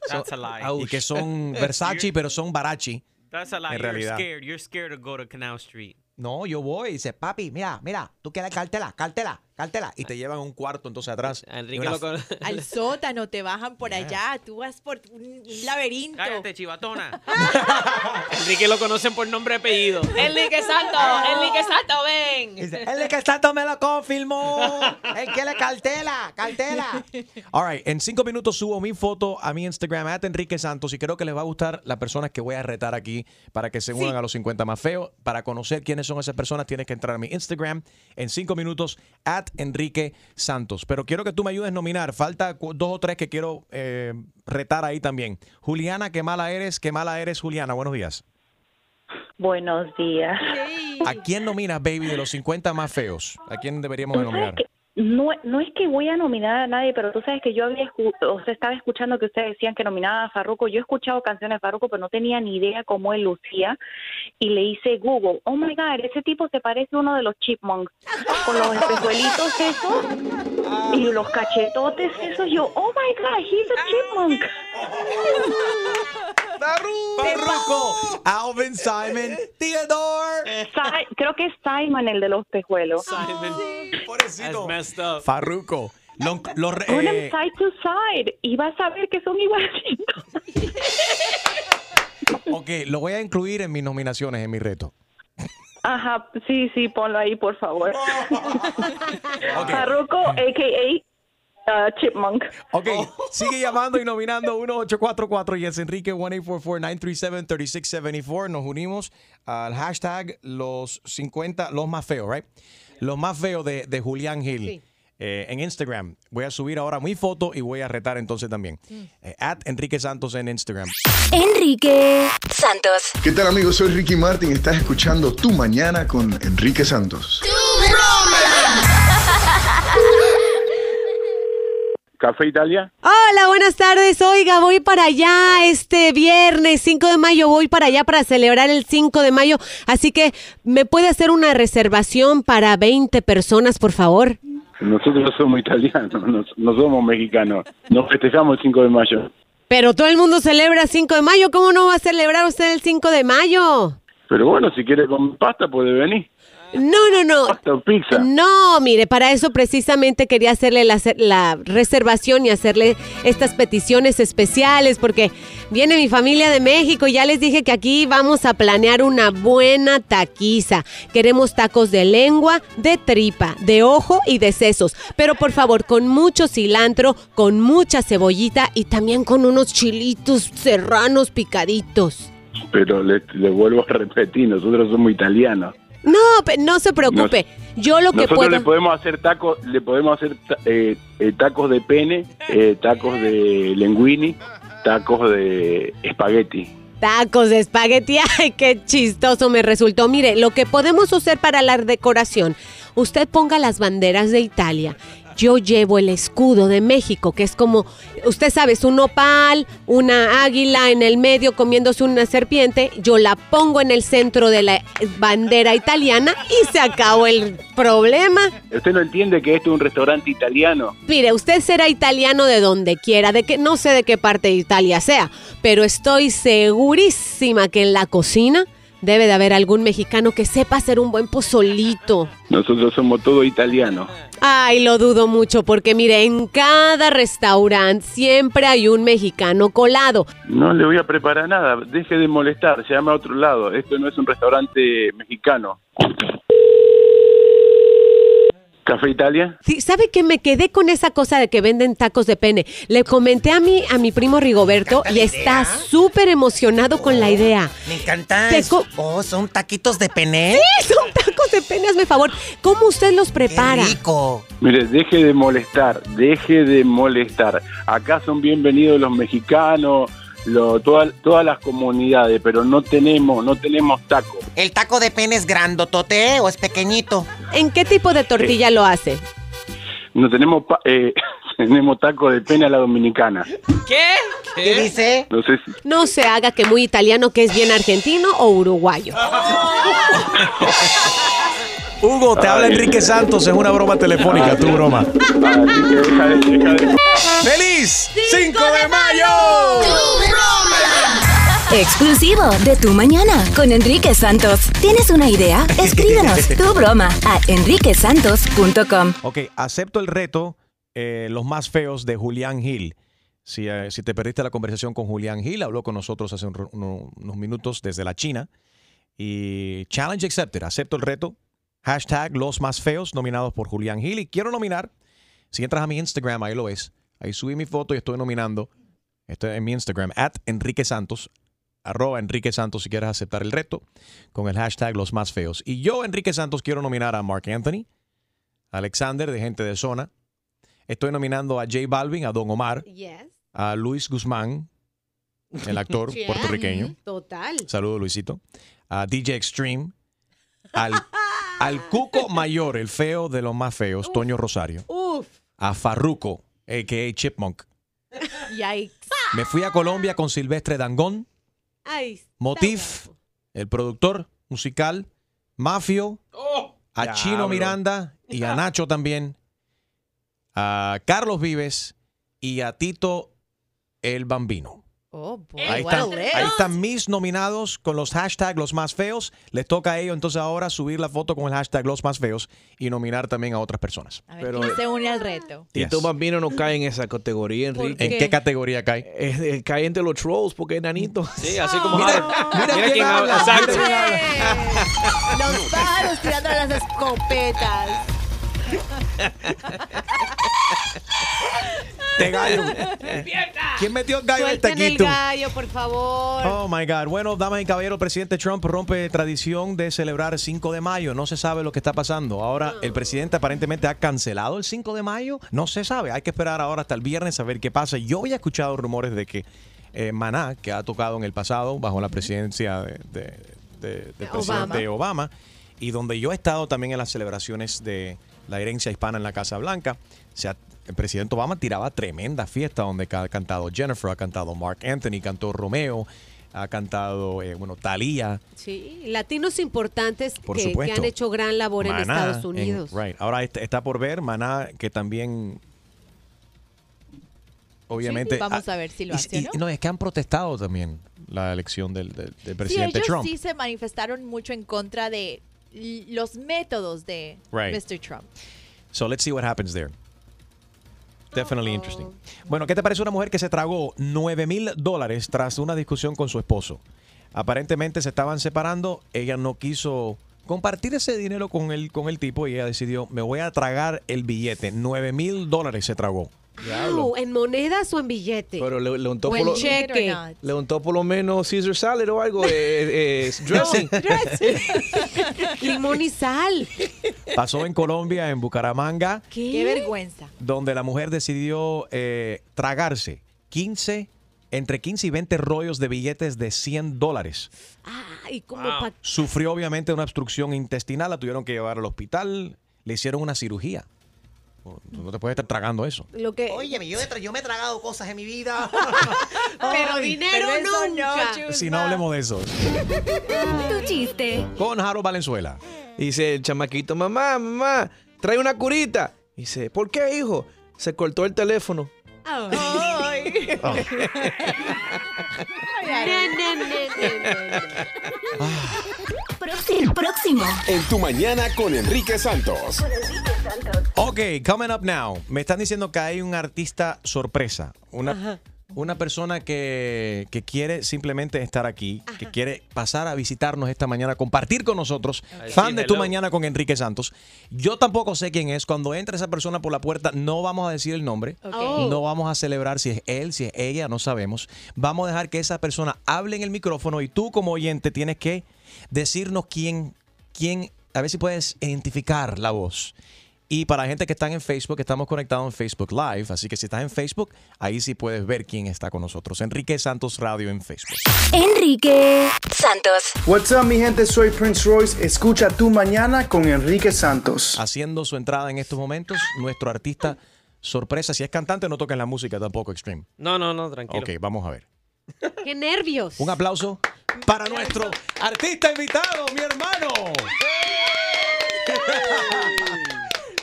That's a lie. y que son Versace, pero son Barachi. That's a lie. En You're realidad. scared. You're scared to go to Canal Street. No, yo voy y dice, papi, mira, mira, tú quieres cartela, cartela, cartela. Y te llevan a un cuarto entonces atrás. Enrique una- lo con- Al sótano te bajan por allá. Tú vas por un, laberinto. Cállate, chivatona. Enrique lo conocen por nombre y apellido. Enrique Santo, Enrique Santo, ven. Dice, el que Santo me lo confirmó. Él quiere cartela, cartela. All right, en cinco minutos subo mi foto a mi Instagram, at Enrique Santos, y creo que les va a gustar las personas que voy a retar aquí para que se unan a los 50 más feos. Para conocer quiénes son esas personas, tienes que entrar a mi Instagram en cinco minutos, at Enrique Santos. Pero quiero que tú me ayudes a nominar. Falta dos o tres que quiero eh, retar ahí también. Juliana, qué mala eres, qué mala eres, Juliana. Buenos días. Buenos días. ¿A quién nominas, baby, de los 50 más feos? ¿A quién deberíamos de nominar? que no, no es que voy a nominar a nadie, pero tú sabes que yo había o sea, estaba escuchando que ustedes decían que nominaban a Farruko. Yo he escuchado canciones de Farruko, pero no tenía ni idea cómo él lucía. Y le hice Google, oh my God, ese tipo se parece a uno de los chipmunks, con los espejuelitos esos y los cachetotes esos. Yo, oh my God, he's a chipmunk. Farruko, Alvin, Simon, Theodore. Si- creo que es Simon el de los pejuelos. That's messed up. Farruko. Lo- lo 'em eh, side to side y vas a ver que son igualitos. ok, lo voy a incluir en mis nominaciones, en mi reto. Ajá, sí, sí, ponlo ahí, por favor. Farruko, a.k.a. uh, Chipmunk. Ok, sigue llamando y nominando 1844 y es Enrique 1844-937-3674. Nos unimos al hashtag los 50, los más feos, right? Los más feos de, de Julián Gil. eh, en Instagram. Voy a subir ahora mi foto y voy a retar entonces también. Eh, at Enrique Santos en Instagram. Enrique Santos. ¿Qué tal amigos? Soy Ricky Martin. Estás escuchando Tu Mañana con Enrique Santos. Café Italia. Hola, buenas tardes. Oiga, voy para allá este viernes 5 de mayo. Voy para allá para celebrar el 5 de mayo. Así que, ¿me puede hacer una reservación para 20 personas, por favor? Nosotros somos italianos, no, no somos mexicanos. Nos festejamos el 5 de mayo. Pero todo el mundo celebra 5 de mayo. ¿Cómo no va a celebrar usted el 5 de mayo? Pero bueno, si quiere comer pasta, puede venir. No, no, no. Pizza. No, mire, para eso precisamente quería hacerle la, la reservación y hacerle estas peticiones especiales porque viene mi familia de México y ya les dije que aquí vamos a planear una buena taquiza. Queremos tacos de lengua, de tripa, de ojo y de sesos, pero por favor con mucho cilantro, con mucha cebollita y también con unos chilitos serranos picaditos. Pero le, le vuelvo a repetir, nosotros somos italianos. No, no se preocupe. Yo lo que Nosotros puedo... le podemos hacer tacos, le podemos hacer eh, eh, tacos de pene, eh, tacos de linguini, tacos de espagueti. Tacos de espagueti, ay, qué chistoso me resultó. Mire, lo que podemos hacer para la decoración, usted ponga las banderas de Italia. Yo llevo el escudo de México, que es como, usted sabe, es un opal, una águila en el medio comiéndose una serpiente. Yo la pongo en el centro de la bandera italiana y se acabó el problema. ¿Usted no entiende que esto es un restaurante italiano? Mire, usted será italiano de donde quiera, de que no sé de qué parte de Italia sea, pero estoy segurísima que en la cocina debe de haber algún mexicano que sepa hacer un buen pozolito. Nosotros somos todos italianos. Ay, lo dudo mucho porque mire, en cada restaurante siempre hay un mexicano colado. No le voy a preparar nada, deje de molestar, llame a otro lado. Esto no es un restaurante mexicano. Café Italia. Sí, ¿sabe que me quedé con esa cosa de que venden tacos de pene? Le comenté a mi, a mi primo Rigoberto y está súper emocionado con la idea. Me encanta. Oh, son taquitos de pene. Sí, son tacos de pene, hazme favor. ¿Cómo usted los prepara? rico. Mire, deje de molestar, deje de molestar. Acá son bienvenidos los mexicanos, lo, toda- todas las comunidades, pero no tenemos, no tenemos taco. ¿El taco de pene es grandotote o es pequeñito? ¿En qué tipo de tortilla lo hace? No tenemos, pa- eh, tenemos taco de pene a la dominicana. ¿Qué? ¿Qué dice? No sé si, No se haga que muy italiano, que es bien argentino o uruguayo. Hugo, te habla Enrique Santos en una broma telefónica, tu broma. así que deja de, deja de- ¡Feliz 5 de mayo! Exclusivo de Tu Mañana con Enrique Santos. ¿Tienes una idea? Escríbenos tu broma a enriquesantos.com. Ok, acepto el reto, eh, los más feos de Julián Gil. Si, eh, si te perdiste la conversación con Julián Gil, habló con nosotros hace un ro- uno- unos minutos desde la China. Y challenge accepted, acepto el reto. Hashtag los más feos nominados por Julián Gil. Y quiero nominar, si entras a mi Instagram, ahí lo es. Ahí subí mi foto y estoy nominando. Estoy en mi Instagram, at Enrique Santos, arroba Enrique Santos si quieres aceptar el reto, con el hashtag los más feos. Y yo, Enrique Santos, quiero nominar a Mark Anthony, Alexander de Gente de Zona. Estoy nominando a J Balvin, a Don Omar, a Luis Guzmán, el actor Yeah. puertorriqueño. Total. Saludos, Luisito. A DJ Extreme, al, al Cuco Mayor, el feo de los más feos, Toño Rosario. Uf. A Farruko, a.k.a. Chipmunk. Yikes. Me fui a Colombia con Silvestre Dangón, Motif, el productor musical, Mafio, a Chino. Miranda y a Nacho también, a Carlos Vives y a Tito el Bambino. Oh, boy. Ahí what están, ahí están mis nominados con los hashtags los más feos. Les toca a ellos entonces ahora subir la foto con el hashtag los más feos y nominar también a otras personas. A ver Pero- quién se une al reto. Tito Bambino no cae en esa categoría, Enrique. ¿En qué categoría cae? Eh, cae entre los trolls porque es nanito. Sí, así como Mira, mira Mira, quién quién habla. habla, Exacto. mira Los pájaros tirando las escopetas. Te gallo. ¿Quién metió el gallo en el Suelten el taquito? gallo, por favor. Oh my God. Bueno, damas y caballeros, el presidente Trump rompe tradición de celebrar 5 de mayo. No se sabe lo que está pasando. Ahora, el presidente aparentemente ha cancelado el 5 de mayo. No se sabe. Hay que esperar ahora hasta el viernes a ver qué pasa. Yo había escuchado rumores de que eh, Maná, que ha tocado en el pasado bajo la presidencia de, de- de- del presidente Obama, y donde yo he estado también en las celebraciones de la herencia hispana en la Casa Blanca, se ha- el presidente Obama tiraba tremenda fiesta donde ha cantado Jennifer, ha cantado Mark Anthony, cantó Romeo, ha cantado, eh, bueno, Thalía. Sí, latinos importantes Por que, han hecho gran labor en Estados en- Unidos. right. Ahora est- está por ver Maná, que también. Obviamente. Sí, vamos ah, a ver si lo y- hace y- no. no, es que han protestado también la elección del, del- del Sí, presidente ellos Trump. sí se manifestaron mucho en contra de los métodos de Right. Mr. Trump. So let's see what happens there. Definitely interesting. Bueno, ¿qué te parece una mujer que se tragó 9 mil dólares tras una discusión con su esposo? Aparentemente se estaban separando, ella no quiso compartir ese dinero con el, con el tipo y ella decidió, me voy a tragar el billete. 9 mil dólares se tragó. Wow, ¿En monedas o en billete? Pero le, le untó o por lo, cheque. le untó por lo menos Caesar salad o algo, eh, eh, dressing. Limón y sal. Pasó en Colombia, en Bucaramanga, Qué, vergüenza. donde la mujer decidió eh, tragarse 15, entre 15 y 20 rollos de billetes de 100 dólares. Ay, como pa- Sufrió obviamente una obstrucción intestinal, la tuvieron que llevar al hospital, le hicieron una cirugía. Tú No te puedes estar tragando eso. lo que Óyeme, yo, yo me he tragado cosas en mi vida. Pero dinero pero nunca. no. Si no hablemos de eso. Tu chiste. Con Harold Valenzuela. Dice el chamaquito, mamá, mamá, trae una curita. Dice, ¿por qué, hijo? Se cortó el teléfono. Ay. Oh. Próximo. Próximo. En tu mañana con Enrique Santos. Ok, coming up now. Me están diciendo que hay un artista sorpresa. Una, Una persona que, que quiere simplemente estar aquí, que quiere pasar a visitarnos esta mañana, compartir con nosotros, Ay, fan sí, de Tu. Mañana con Enrique Santos. Yo tampoco sé quién es. Cuando entre esa persona por la puerta, no vamos a decir el nombre. Oh. No vamos a celebrar si es él, si es ella, no sabemos. Vamos a dejar que esa persona hable en el micrófono y tú como oyente tienes que decirnos quién, quién, a ver si puedes identificar la voz. Y para la gente que están en Facebook, estamos conectados en Facebook Live, así que si estás en Facebook, ahí sí puedes ver quién está con nosotros. Enrique Santos Radio en Facebook. Enrique Santos. What's up, mi gente? Soy Prince Royce. Escucha tu mañana con Enrique Santos. Haciendo su entrada en estos momentos, nuestro artista sorpresa, si es cantante, no toquen la música tampoco, Extreme. No, no, no, tranquilo. Ok, vamos a ver. ¡Qué nervios! Un aplauso para nuestro artista invitado, mi hermano.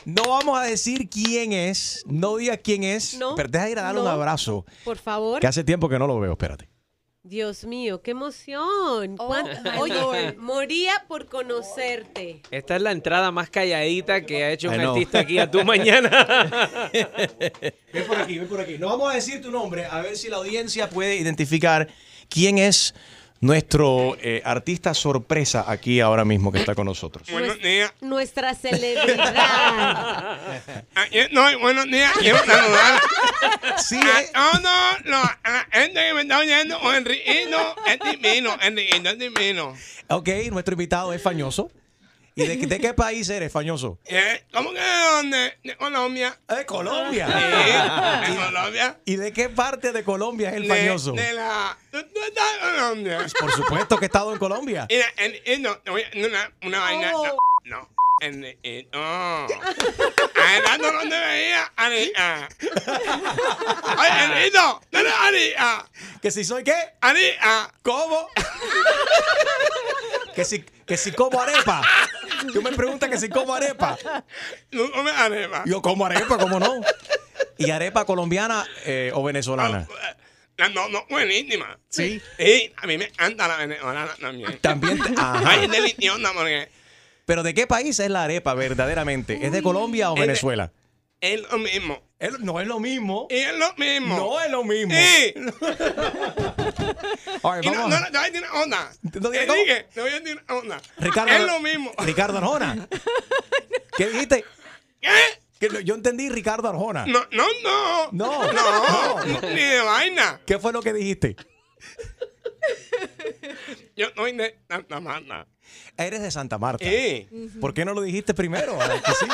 No vamos a decir quién es, no diga quién es, No, pero deja ir a darle un abrazo, Por favor. que hace tiempo que no lo veo, espérate. Dios mío, qué emoción. ¿Cuán- my Oye, Lord. moría por conocerte. Esta es la entrada más calladita que ha hecho un artista aquí a tu mañana. Ven por aquí, ven por aquí. No vamos a decir tu nombre, a ver si la audiencia puede identificar quién es nuestro eh, artista sorpresa aquí ahora mismo que está con nosotros. Buenos días. Nuestra celebridad. No, buenos días. Quiero saludar sí, a todos los a la gente que me está oyendo. Enriquito es divino. Enriquito es divino. Ok, nuestro invitado es Fañoso. ¿Y de, de qué país eres, Fañoso? Eh, ¿Cómo que de dónde? De Colombia. ¿De Colombia? Sí, de Colombia. ¿Y de qué parte de Colombia es el De, Fañoso? de la... ¿Tú, tú estás en Colombia? Por supuesto que he estado en Colombia. Mira, Enriquito, te voy a decir una, una vaina. Oh. No, no. Enriquito. Además, no te veía, Arica. Oye, Enriquito, ¿no eres Arica? ¿Que si soy qué? Arica. ¿Cómo? que si, que si como arepa. Tú me preguntas que si como arepa. ¿No comes arepa? Yo como arepa, ¿cómo no? ¿Y arepa colombiana eh, o venezolana? La no, no, buenísima. Sí. Sí, a mí me encanta la venezolana también. También. te- ajá. Ay, es deliciosa porque Pero ¿de qué país es la arepa verdaderamente? ¿Es de Colombia o Es de- Venezuela? Es lo mismo. Es- no es lo mismo. Y es lo mismo. No es lo mismo. Sí. Right, Y no, no, a- no, te voy a decir una onda. ¿No a decir una onda. Ricardo, Es lo mismo. Ricardo Arjona. ¿Qué dijiste? ¿Qué? Que no- yo entendí Ricardo Arjona. No, no, no. No. No, No. ni de vaina. ¿Qué fue lo que dijiste? Yo soy de Santa Marta. Eres de Santa Marta. Sí. ¿Por qué no lo dijiste primero? Ah, que sí.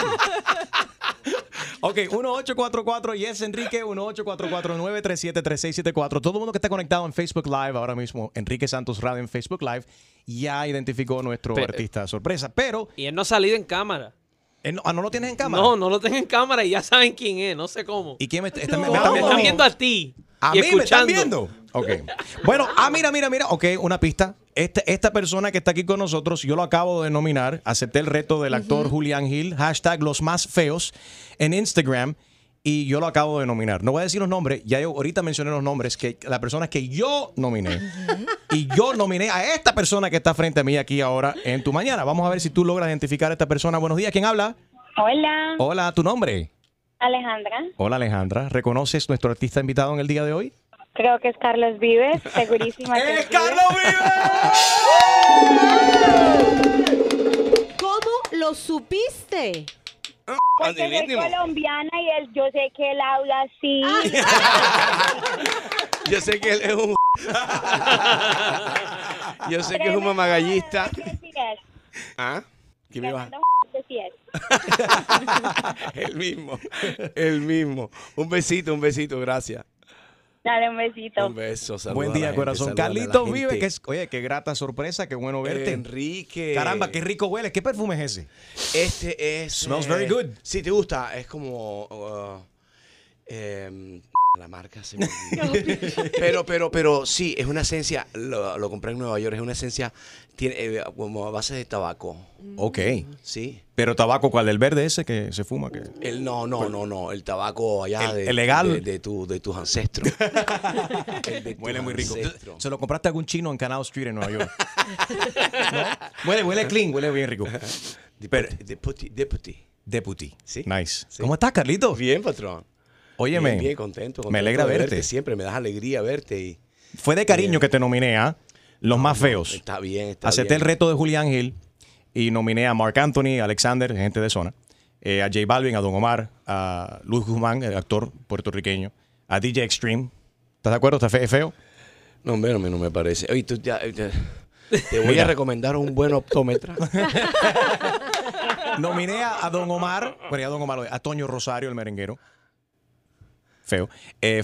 Ok, 1844 Yes Enrique, 1844-937-3674. Todo el mundo que está conectado en Facebook Live ahora mismo, Enrique Santos Radio en Facebook Live, ya identificó nuestro Pe- artista sorpresa. Pero, Y él no ha salido en cámara. no, ah, ¿no lo tienes en cámara? No, no lo tengo en cámara y ya saben quién es, no sé cómo. ¿Y quién me, está- me- No. me está Me están viendo a ti. A y mí me están viendo. Ok. Bueno, ah, mira, mira, mira. Ok, una pista. Este, esta persona que está aquí con nosotros, yo lo acabo de nominar. Acepté el reto del actor Julián Gil. Hashtag los más feos en Instagram. Y yo lo acabo de nominar. No voy a decir los nombres. Ya yo ahorita mencioné los nombres. Que la persona que yo nominé. Y yo nominé a esta persona que está frente a mí aquí ahora en tu mañana. Vamos a ver si tú logras identificar a esta persona. Buenos días. ¿Quién habla? Hola, Hola, ¿tu nombre? Alejandra. Hola, Alejandra. ¿Reconoces nuestro artista invitado en el día de hoy? Creo que es Carlos Vives, segurísima. que ¡Es. Carlos ¿Cómo lo supiste? Porque soy colombiana y él, yo sé que él habla así. Yo sé que él es un. Yo sé que es un mamagallista. ¿Ah? ¿Quién me va? tremendo sí es. El mismo. El mismo. Un besito, un besito, gracias. Dale un besito. Un beso, saludos Buen a la día, gente, corazón. saludos a la Carlitos gente. vive, que es, oye, qué grata sorpresa, qué bueno verte. Enrique. Caramba, qué rico huele. ¿Qué perfume es ese? Este es. Smells very good. Sí, te gusta. Es como. uh, em, la marca se me pero, pero, pero sí, es una esencia. Lo, lo compré en Nueva York. Es una esencia. Tiene eh, como a base de tabaco. Ok. Sí. Pero tabaco, ¿cuál? ¿El verde ese que se fuma? Que... El, no, no, no, no. El tabaco allá El- de, el legal. de, de tu, de tus ancestros. El de tus Huele muy rico. ¿Se lo compraste a algún chino en Canal Street en Nueva York? ¿No? Huele, huele clean, huele bien rico. Pero- Deputy, deputy. Deputy. Sí. Nice. Sí. ¿Cómo estás, Carlitos? Bien, patrón. Óyeme, Bien, bien, contento, me alegra verte. Siempre me das alegría verte y Fue de cariño que te nominé a los más feos. está bien, está Acepté bien. el reto de Julián Gil y nominé a Mark Anthony, Alexander, gente de zona, eh, a J Balvin, a Don Omar, a Luis Guzmán, el actor puertorriqueño, a DJ Extreme. ¿Estás de acuerdo? ¿Está fe- feo? No, hombre, no me, no me parece. Oye, tú ya, ya- te voy Mira. a recomendar un buen optómetra. Nominé a, a Don Omar, bueno, a Don Omar, a Toño Rosario, el merenguero. Feo. Eh,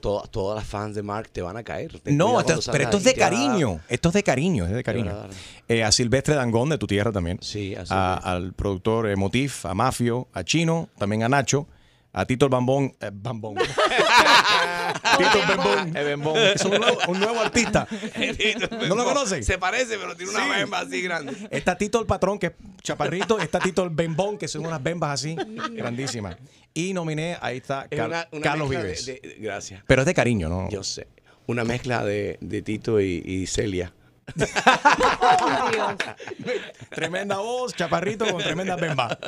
to- todas las fans de Mark te van a caer. Ten No, esto- pero esto es de va a cariño. Esto es de cariño, es de a cariño. dar. Eh, a Silvestre Dangón, de tu tierra también. Sí, a a- al productor eh, Motif, a Mafio, a Chino, también a Nacho, a Tito el Bambón. eh, Bambón. Tito el Bambón. El Bambón. Es un nuevo, un nuevo artista. ¿No lo conocen? Se parece, pero tiene una bemba así grande. Está Tito el Patrón, que es chaparrito. Está Tito el Bembón, que son unas bembas así, grandísimas. Y nominé, ahí está, Es Car- una- una Carlos Vives. de- de- gracias. Pero es de cariño, ¿no? Yo sé. Una mezcla de, de Tito y, y Celia. Tremenda voz, chaparrito con tremenda bemba.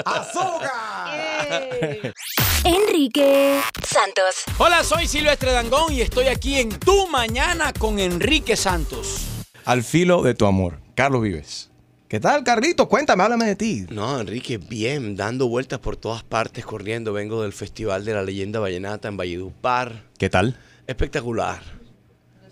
Enrique Santos. Hola, soy Silvestre Dangón y estoy aquí en Tu Mañana con Enrique Santos. Al filo de tu amor. Carlos Vives. ¿Qué tal, Carlitos? Cuéntame, háblame de ti. No, Enrique, bien, dando vueltas por todas partes, corriendo. Vengo del Festival de la Leyenda Vallenata en Valledupar. ¿Qué tal? Espectacular.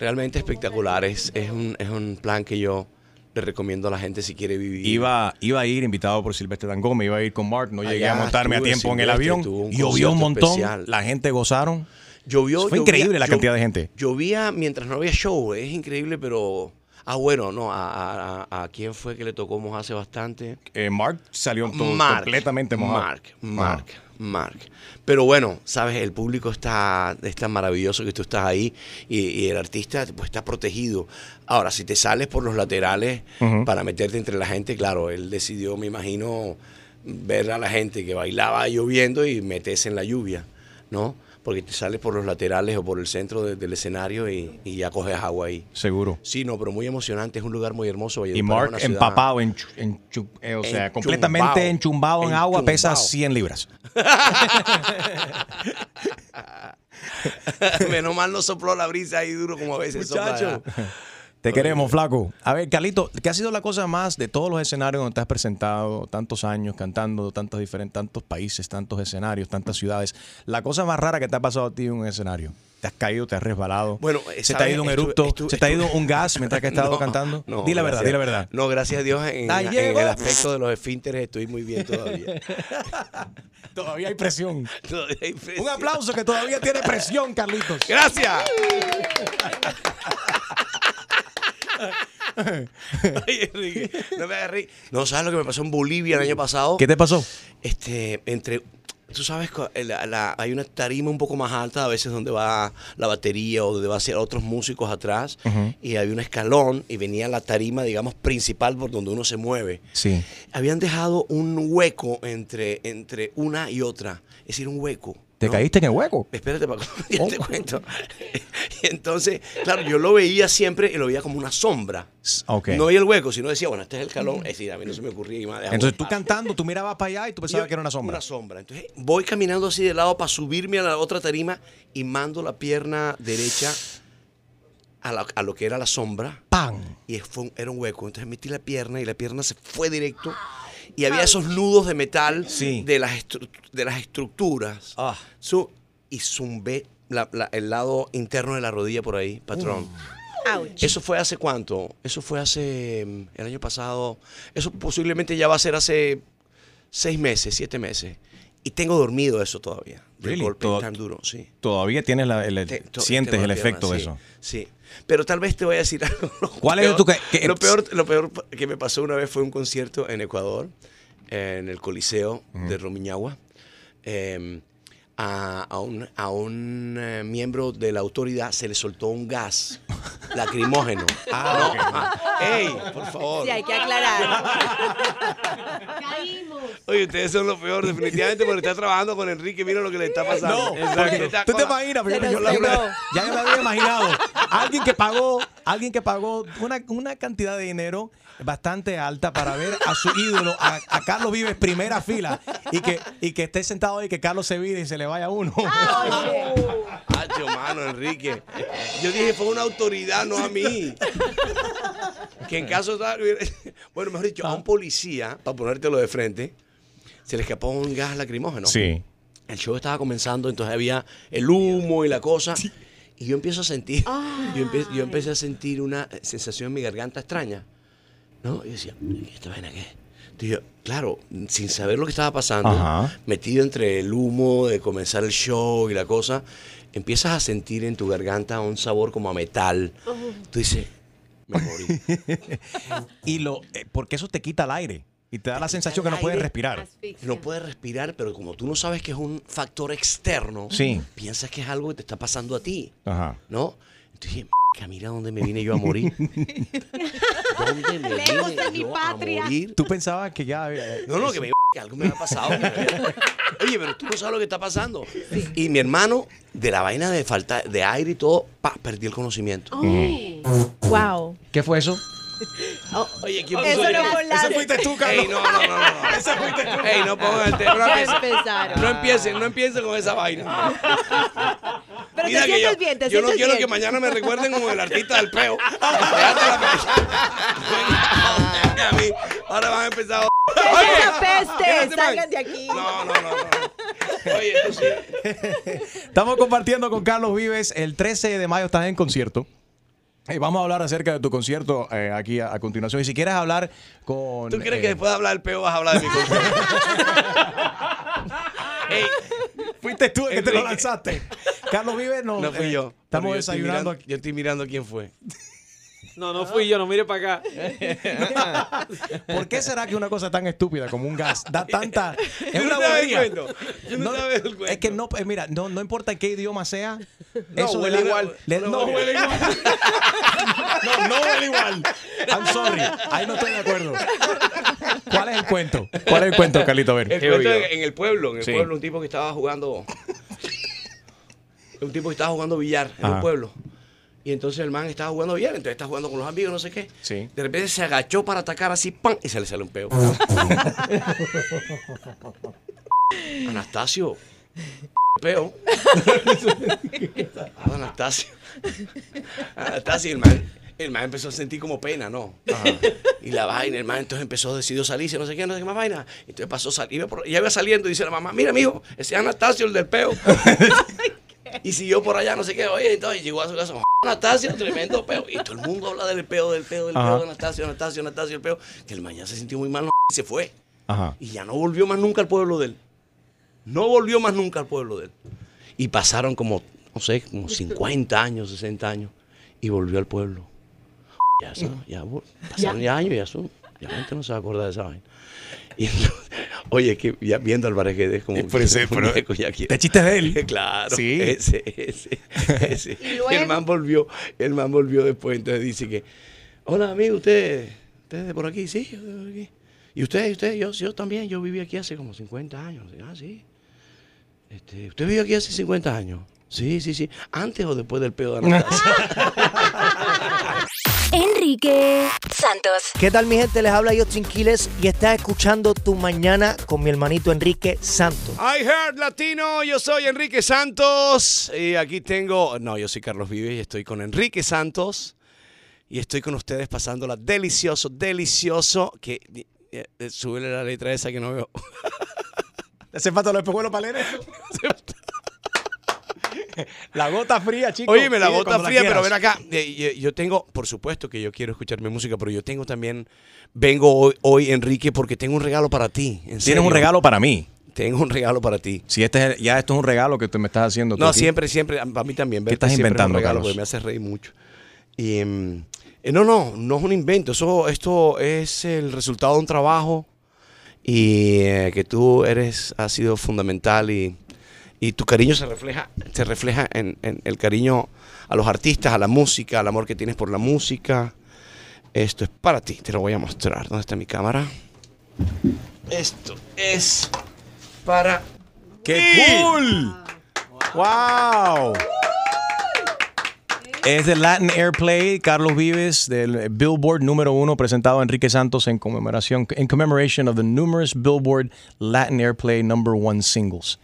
Realmente espectacular. Es, es, un, es un plan que yo le recomiendo a la gente si quiere vivir. Iba, iba a ir invitado por Silvestre Dangón, me iba a ir con Mark, no llegué Allá a montarme a tiempo en el avión. un Llovió un montón, especial. la gente gozaron. Llovió, Fue llovía- increíble la cantidad de gente. Llovía mientras no había show. Es increíble, pero. Ah, bueno, no. A, a, a- quién fue que le tocó mojarse bastante? Eh, Mark salió todo Mark, completamente mojado. Mark, Mark, Mark. Pero bueno, sabes, el público está, está maravilloso que tú estás ahí y, y el artista pues está protegido. Ahora, si te sales por los laterales para meterte entre la gente, claro, él decidió, me imagino, ver a la gente que bailaba lloviendo y meterse en la lluvia, ¿no? Porque te sales por los laterales o por el centro de- del escenario y, y ya coges agua ahí. Seguro. Sí, no, pero muy emocionante, es un lugar muy hermoso. Y Valledupar Mark ciudad- empapado, en, en eh, o sea, Enchumbao. completamente enchumbado en agua, pesa Enchumbao. 100 libras. Menos mal no sopló la brisa ahí duro como a veces Muchacho. Te queremos, flaco. A ver, Carlito, ¿qué ha sido la cosa más de todos los escenarios donde te has presentado tantos años cantando, tantos diferentes, tantos países, tantos escenarios, tantas ciudades? La cosa más rara que te ha pasado a ti en un escenario. ¿Te has caído, te has resbalado? Bueno, ¿Se te ha ido un eructo? estuve- ¿Se te ha ido un gas mientras que has estado No, cantando? no, di la verdad, gracias- di la verdad. No, gracias a Dios, en, el aspecto de los esfínteres estoy muy bien todavía. Todavía hay presión. Todavía hay presión. Un aplauso que todavía tiene presión, Carlitos. ¡Gracias! Enrique, no me reír. No, ¿sabes lo que me pasó en Bolivia el año pasado? ¿Qué te pasó? Este, entre. Tú sabes, la- la- hay una tarima un poco más alta a veces donde va la batería o donde va a ser otros músicos atrás. Y había un escalón y venía la tarima, digamos, principal por donde uno se mueve. Sí. Habían dejado un hueco entre, entre una y otra. Es decir, un hueco. ¿Te caíste en el hueco? Espérate, Paco, ya te cuento. Y entonces, claro, yo lo veía siempre y lo veía como una sombra. Ok. No veía el hueco, sino decía, bueno, este es el calón. Es decir, a mí no se me ocurría. y dejaba- Entonces tú cantando, tú mirabas para allá y tú pensabas Yo- que era una sombra. Una sombra. Entonces voy caminando así de lado para subirme a la otra tarima y mando la pierna derecha a, la- a lo que era la sombra. ¡Pam! Y fue un- era un hueco. Entonces metí la pierna y la pierna se fue directo. Y había esos nudos de metal de, las de las estructuras. Ah. Su- y zumbé la- la- el lado interno de la rodilla por ahí, patrón. ¿Eso fue hace cuánto? Eso fue hace mm, el año pasado. Eso posiblemente ya va a ser hace seis meses, siete meses. Y tengo dormido eso todavía. Really? golpe tan duro, sí. Todavía tienes la- el, el- Te- to- sientes el pierna, efecto de sí, eso. Sí. Pero tal vez te voy a decir algo. Lo ¿Cuál es peor- tu que- que- lo, peor, lo peor que me pasó una vez fue un concierto en Ecuador, en el Coliseo de Romiñagua. Eh, a, a un, a un, eh, miembro de la autoridad se le soltó un gas lacrimógeno. Ah, No, ah, ¡Ey! Por favor. Sí, hay que aclarar. Oye, ustedes son lo peor, definitivamente, porque está trabajando con Enrique. Mira lo que le está pasando. No, Está tú te imaginas, porque nos yo la- ya yo me había imaginado. Alguien que pagó alguien que pagó una, una cantidad de dinero bastante alta para ver a su ídolo, a, a Carlos Vives, primera fila, y que, y que esté sentado ahí, que Carlos se vire y se le vaya uno. Hacho, mano, Enrique. Yo dije, fue una autoridad, no a mí. Que en caso bueno, mejor dicho, a un policía, para ponértelo de frente, se le escapó un gas lacrimógeno. Sí. El show estaba comenzando, entonces había el humo y la cosa. Y yo empiezo a sentir, yo, empe- yo empecé a sentir una sensación en mi garganta extraña. ¿No? Y decía, ¿y esta vaina qué? Entonces yo, claro, sin saber lo que estaba pasando, Ajá. metido entre el humo de comenzar el show y la cosa, empiezas a sentir en tu garganta un sabor como a metal. Tú dices, me morí. y lo, eh, porque eso te quita el aire y te da la sensación que no puedes respirar. No puedes respirar, pero como tú no sabes que es un factor externo, Sí. piensas que es algo que te está pasando a ti, Ajá. ¿no? Entonces dije, "M***, mira dónde me vine yo a morir. ¿Dónde me Lejos vine de mi yo a morir? Tú pensabas que ya... eh, No, no, que, me, que algo me ha pasado. Oye, pero tú no sabes lo que está pasando. Y mi hermano, de la vaina de falta de aire y todo, pa, perdí el conocimiento. Wow. ¿Qué fue eso? Oye, ¿quién Eso puso no fue la- Ese fuiste tú, Carlos. Ey, no, no, no, no. Ese fuiste tú. Ey, no pongan el tema. No, empiecen. no empiecen, no con esa vaina. Pero Mira te que sientes yo, bien, te yo no sientes quiero bien. que mañana me recuerden como el artista del peo. Déjate la a mí, ahora van a empezar. ¡Que esa peste! Quédate, man. ¡Salgan de aquí! No, no, no, no. Oye, sí. Estamos compartiendo con Carlos Vives. El 13 de mayo estás en concierto. Y vamos a hablar acerca de tu concierto eh, aquí a, a continuación. Y si quieres hablar con... ¿Tú crees eh, que después de hablar del peo vas a hablar de mi concierto? Fuiste tú el que te lo lanzaste. Carlos Vives no... no fui eh, yo. Estamos estoy desayunando mirando- Yo estoy mirando quién fue. No, no fui yo, no mire para acá. ¿Por qué será que una cosa tan estúpida como un gas da tanta... Es una no bobería. cuento. Tú no sabes el cuento. Es que no, eh, mira, no, no importa qué idioma sea. No, eso huele igual. le- No, no, huele igual. no, no huele igual. I'm sorry. Ahí no estoy de acuerdo. ¿Cuál es el cuento? ¿Cuál es el cuento, Carlito? A ver. El cuento en, en el pueblo, en el Sí. pueblo, un tipo que estaba jugando. Un tipo que estaba jugando billar en Ajá. un pueblo. Y entonces el man estaba jugando billar, entonces está jugando con los amigos, no sé qué. Sí. De repente se agachó para atacar así, ¡pam! Y se le sale un peo. Anastasio. Peo. Anastasio. Anastasio, el man, el man empezó a sentir como pena, ¿no? Y la vaina, el man entonces empezó, decidió salirse, no sé qué, no sé qué más vaina. Entonces pasó, sal- iba por- ya iba saliendo y dice la mamá, mira, mijo, ese es Anastasio, el del peo. y siguió por allá, no sé qué. Oye, entonces llegó a su casa, Anastasio, tremendo peo. Y todo el mundo habla del peo, del peo, del Ajá. peo, de Anastasio, Anastasio, Anastasio, el peo. Que el man ya se sintió muy mal y se fue. Ajá. Y ya no volvió más nunca al pueblo de él. No volvió más nunca al pueblo de él. Y pasaron como, no sé, como 50 años, 60 años. Y volvió al pueblo. Ya, eso, ya, pasaron ya años y ya son. Ya la gente no se va a acordar de esa vaina. Y entonces, oye, que ya viendo al Barreguede es como Eh, pero ese- un pero- viejo ya quiere- ¿Te chistes de él? Claro. Sí. Ese, ese, ese. Y luego- El man volvió, el man volvió después, entonces dice que, hola amigo, usted, usted de por aquí, sí, yo de por aquí. Y usted, y usted, yo, yo también, yo viví aquí hace como 50 años. Ah, sí. Este, ¿Usted vivió aquí hace 50 años? Sí, sí, sí. ¿Antes o después del pedo de Anastasia? Enrique Santos. ¿Qué tal mi gente? Les habla Justin Quiles y estás escuchando Tu Mañana con mi hermanito Enrique Santos. I heard latino, yo soy Enrique Santos y aquí tengo, no, yo soy Carlos Vives y estoy con Enrique Santos y estoy con ustedes pasándola delicioso, delicioso, que eh, eh, súbele la letra esa que no veo. ¿Le hace falta los espejuelos para leer eso? La gota fría, chicos. Óyeme, la Pide gota cuando la fría, pero ven acá. eh, Yo, yo tengo, por supuesto que yo quiero escuchar mi música, pero yo tengo también, vengo hoy, hoy Enrique, porque tengo un regalo para ti. en Tienes serio. un regalo para mí. Tengo un regalo para ti. Si este es el- ya esto es un regalo que tú me estás haciendo. tú No, aquí. siempre, siempre, a a mí también. ¿Qué verte estás un inventando, regalo Carlos? Porque me hace reír mucho. Y, em, eh, no, no, no es un invento. Eso, esto es el resultado de un trabajo y eh, que tú eres, has sido fundamental y, y tu cariño se refleja, se refleja en, en el cariño a los artistas, a la música, al amor que tienes por la música. Esto es para ti, te lo voy a mostrar. ¿Dónde está mi cámara? Esto es para ¡Qué cool! ¡Wow! Es del Latin Airplay, Carlos Vives, del Billboard número uno, presentado a Enrique Santos en conmemoración, en commemoration of the numerous Billboard Latin Airplay number one singles.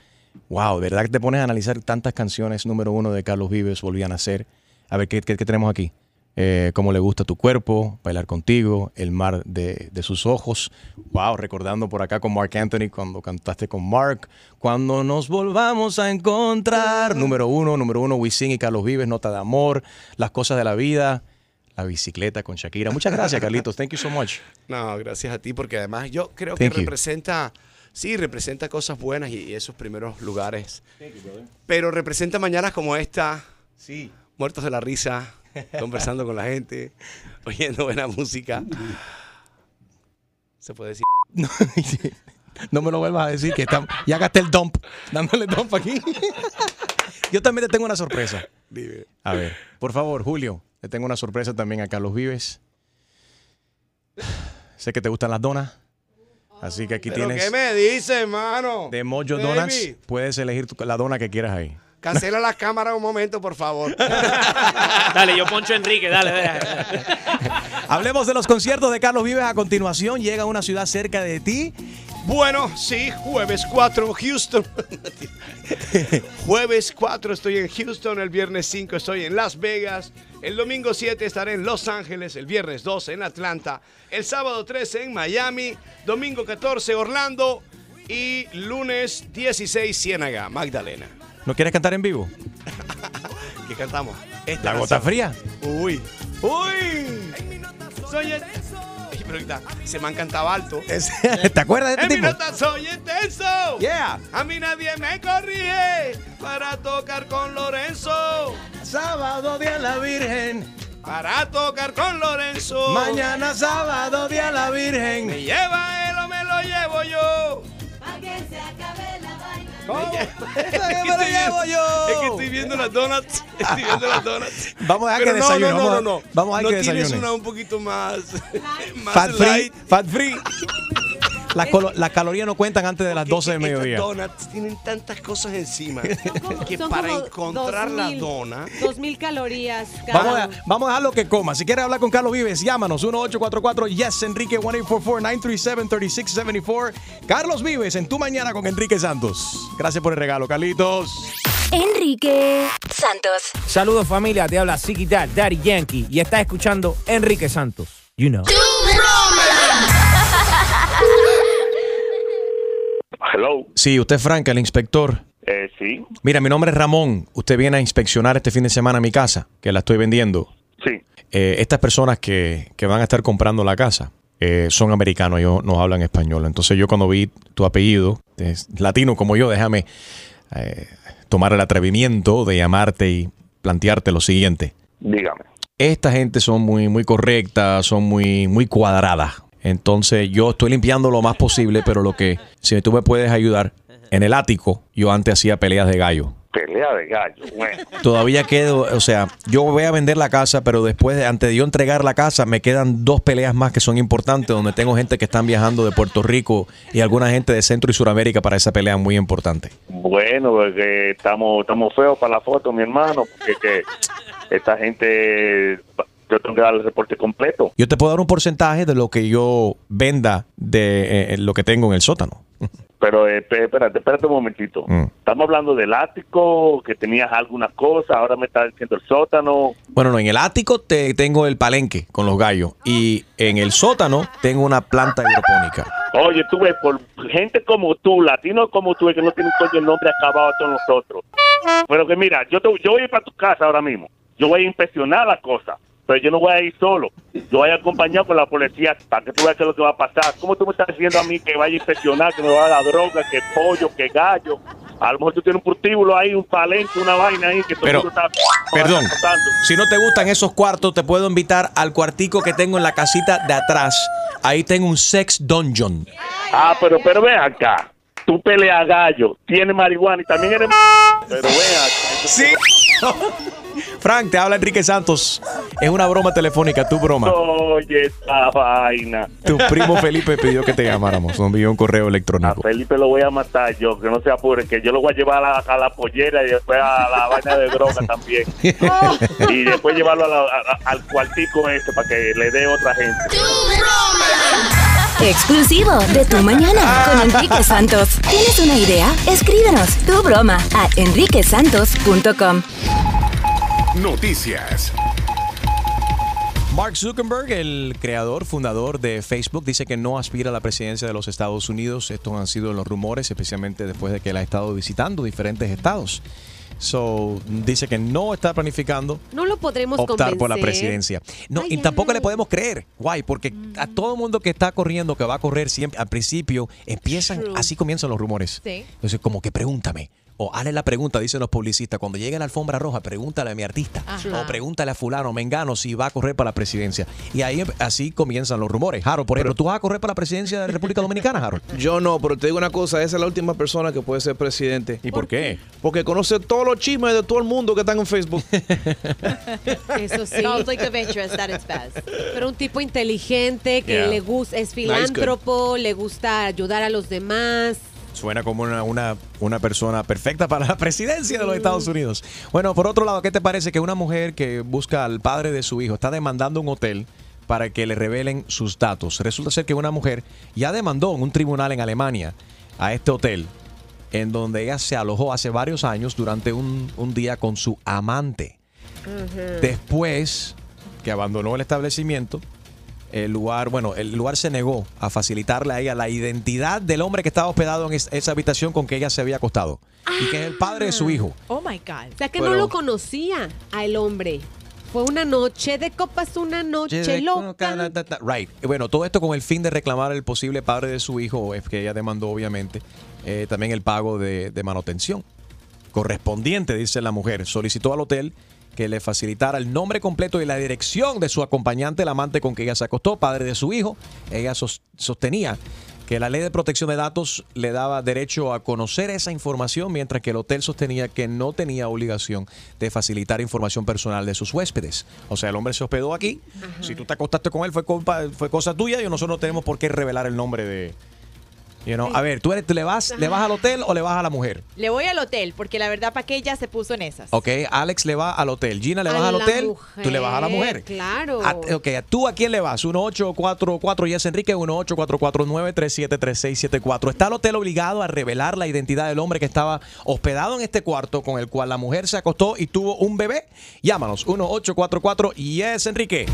Wow, ¿verdad que te pones a analizar tantas canciones número uno de Carlos Vives volvían a ser? A ver, ¿qué, qué- qué tenemos aquí? Eh, cómo le gusta tu cuerpo, bailar contigo, el mar de, de sus ojos. Wow, recordando por acá con Mark Anthony cuando cantaste con Mark. Cuando nos volvamos a encontrar. Número uno, número uno, Wisin y Carlos Vives, Nota de Amor, Las Cosas de la Vida, La Bicicleta con Shakira. Muchas gracias, Carlitos. Thank you so much. No, gracias a ti, porque además yo creo que you. representa, sí, representa cosas buenas y, y esos primeros lugares. Pero representa mañanas como esta, sí. muertos de la risa, conversando con la gente, oyendo buena música. Se puede decir. No, no me lo vuelvas a decir que está- ya gasté el dump, dándole dump aquí. Yo también te tengo una sorpresa. Dime. A ver, por favor, Julio, le tengo una sorpresa también a Carlos Vives. Sé que te gustan las donas, así que aquí ¿Pero tienes qué me dices, hermano? de Mojo Baby, Donuts. Puedes elegir tu- la dona que quieras ahí. Cancela las cámaras un momento, por favor. Dale, yo poncho a Enrique, dale, dale. Hablemos de los conciertos de Carlos Vives a continuación. Llega a una ciudad cerca de ti. Bueno, sí, jueves 4, Houston. jueves 4 estoy en Houston, el viernes 5 estoy en Las Vegas, el domingo 7 estaré en Los Ángeles, el viernes 12 en Atlanta, el sábado 13 en Miami, domingo 14 Orlando y lunes 16 Ciénaga, Magdalena. ¿No quieres cantar en vivo? ¿Qué cantamos? Esta La gota fría. Uy. Uy. Soy el... Pero ahorita se me han cantado alto. ¿Te acuerdas de En este mi tipo? nota soy intenso. Yeah. A mí nadie me corrige para tocar con Lorenzo. Sábado día la Virgen. Para tocar con Lorenzo. Mañana sábado día la Virgen. Me lleva él o me lo llevo yo. Es que me lo estoy llevo viendo- yo. Es que estoy viendo las donuts. Estoy viendo las donuts. Vamos a dejar que no, desayune, No, vamos no, no, no. vamos a dejar no que tienes desayune. una un poquito más. más Fat free, light. fat free. Las, colo- las calorías no cuentan antes de las 12 del mediodía. Estas donuts tienen tantas cosas encima que para encontrar la 2000 dona. 2000 calorías. cada Vamos a, vamos a dejar lo que coma. Si quieres hablar con Carlos Vives, llámanos 1844 Yes Enrique 1844-937-3674. Carlos Vives en tu mañana con Enrique Santos. Gracias por el regalo, Carlitos. Enrique Santos. Saludos familia, te habla Dad, Daddy Yankee y estás escuchando Enrique Santos. You know. Hello. Sí, usted es Frank, el inspector. Eh, sí, Mira, mi nombre es Ramón. Usted viene a inspeccionar este fin de semana mi casa, que la estoy vendiendo. sí. Eh, estas personas que, que van a estar comprando la casa eh, son americanos, ellos no hablan español. Entonces yo cuando vi tu apellido, es latino como yo, déjame eh, tomar el atrevimiento de llamarte y plantearte lo siguiente. Dígame. Esta gente son muy, muy correctas, son muy, muy cuadradas. Entonces yo estoy limpiando lo más posible, pero lo que, si tú me puedes ayudar, en el ático yo antes hacía peleas de gallo. Pelea de gallo. Bueno. Todavía quedo, o sea, yo voy a vender la casa, pero después, de, antes de yo entregar la casa, me quedan dos peleas más que son importantes, donde tengo gente que están viajando de Puerto Rico y alguna gente de Centro y Suramérica para esa pelea muy importante. Bueno, porque estamos, estamos feos para la foto, mi hermano, porque que esta gente, yo tengo que dar el reporte completo. Yo te puedo dar un porcentaje de lo que yo venda de eh, lo que tengo en el sótano. Pero eh, esp- espérate, espérate un momentito. Mm. Estamos hablando del ático, que tenías alguna cosa, ahora me estás diciendo el sótano. Bueno, no, en el ático te tengo el palenque con los gallos y en el sótano tengo una planta hidropónica. Oye, tú ves, por gente como tú, latinos como tú, que no tienen coño el nombre acabado todos nosotros. Pero que mira, yo, te- yo voy a ir para tu casa ahora mismo. Yo voy a inspeccionar la cosa. Pero yo no voy a ir solo. Yo voy a acompañar con la policía para que tú veas qué es lo que va a pasar. ¿Cómo tú me estás diciendo a mí que vaya a inspeccionar, que me va a dar droga, que pollo, que gallo? A lo mejor tú tienes un prostíbulo ahí, un palenque, una vaina ahí que todo el Pero, mundo está Perdón, si no te gustan esos cuartos, te puedo invitar al cuartico que tengo en la casita de atrás. Ahí tengo un sex dungeon. Ah, pero, pero ven acá. Tú peleas gallo, tienes marihuana y también eres... Pero ven acá. Sí. Frank, te habla Enrique Santos. Es una broma telefónica, tu broma. Oye, esta vaina. Tu primo Felipe pidió que te llamáramos. Nos envió un correo A electrónico. Felipe lo voy a matar yo, que no se apure, que yo lo voy a llevar a la, a la pollera y después a la vaina de droga también. y después llevarlo a la- a- al cuartico este para que le dé otra gente. Exclusivo de Tu Mañana con Enrique Santos. ¿Tienes una idea? Escríbenos tu broma a enriquesantos.com. Noticias. Mark Zuckerberg, el creador, fundador de Facebook, dice que no aspira a la presidencia de los Estados Unidos. Estos han sido los rumores, especialmente después de que él ha estado visitando diferentes estados. So, dice que no está planificando No lo podremos optar por la presidencia. No, y tampoco le podemos creer. Guay, porque a todo el mundo que está corriendo, que va a correr siempre, al principio, empiezan, True. así comienzan los rumores. Sí. Entonces, como que pregúntame. O hazle la pregunta, dicen los publicistas. Cuando llegue a la alfombra roja, pregúntale a mi artista. Ajá. O pregúntale a fulano, mengano, si va a correr para la presidencia. Y ahí así comienzan los rumores. Harold, por ejemplo, ¿tú vas a correr para la presidencia de la República Dominicana, Harold? Yo no, pero te digo una cosa, esa es la última persona que puede ser presidente. ¿Y por qué? Porque conoce todos los chismes de todo el mundo que están en Facebook. Eso sí. Conflict of interest at its best. Pero un tipo inteligente que Yeah. le gusta, es filántropo, le gusta ayudar a los demás. Suena como una, una, una persona perfecta para la presidencia de los Estados Unidos. Bueno, por otro lado, ¿qué te parece que una mujer que busca al padre de su hijo está demandando un hotel para que le revelen sus datos? Resulta ser que una mujer ya demandó en un tribunal en Alemania a este hotel en donde ella se alojó hace varios años durante un, un día con su amante. Después que abandonó el establecimiento, el lugar, bueno, el lugar se negó a facilitarle a ella la identidad del hombre que estaba hospedado en es- esa habitación con que ella se había acostado. Y que es el padre de su hijo. Oh my God. O sea que Pero- no lo conocía al hombre. Fue una noche de copas, una noche loca. Right. Y Bueno, todo esto con el fin de reclamar el posible padre de su hijo, es que ella demandó obviamente eh, también el pago de, de manutención correspondiente, dice la mujer. Solicitó al hotel que le facilitara el nombre completo y la dirección de su acompañante, el amante con que ella se acostó, padre de su hijo. Ella sos- sostenía que la ley de protección de datos le daba derecho a conocer esa información, mientras que el hotel sostenía que no tenía obligación de facilitar información personal de sus huéspedes. O sea, el hombre se hospedó aquí. Si tú te acostaste con él, fue, culpa, fue cosa tuya y nosotros no tenemos por qué revelar el nombre de... you know. A ver, ¿tú, eres, tú le, vas, le vas al hotel o le vas a la mujer? Le voy al hotel porque la verdad para que ella se puso en esas. Ok, Alex le va al hotel. Gina le vas al hotel. Tú le vas a la mujer. Claro. A- ok, ¿tú a quién le vas? 1844 y es Enrique 1844-937-3674. ¿Está el hotel obligado a revelar la identidad del hombre que estaba hospedado en este cuarto con el cual la mujer se acostó y tuvo un bebé? Llámanos 1844 y es Enrique.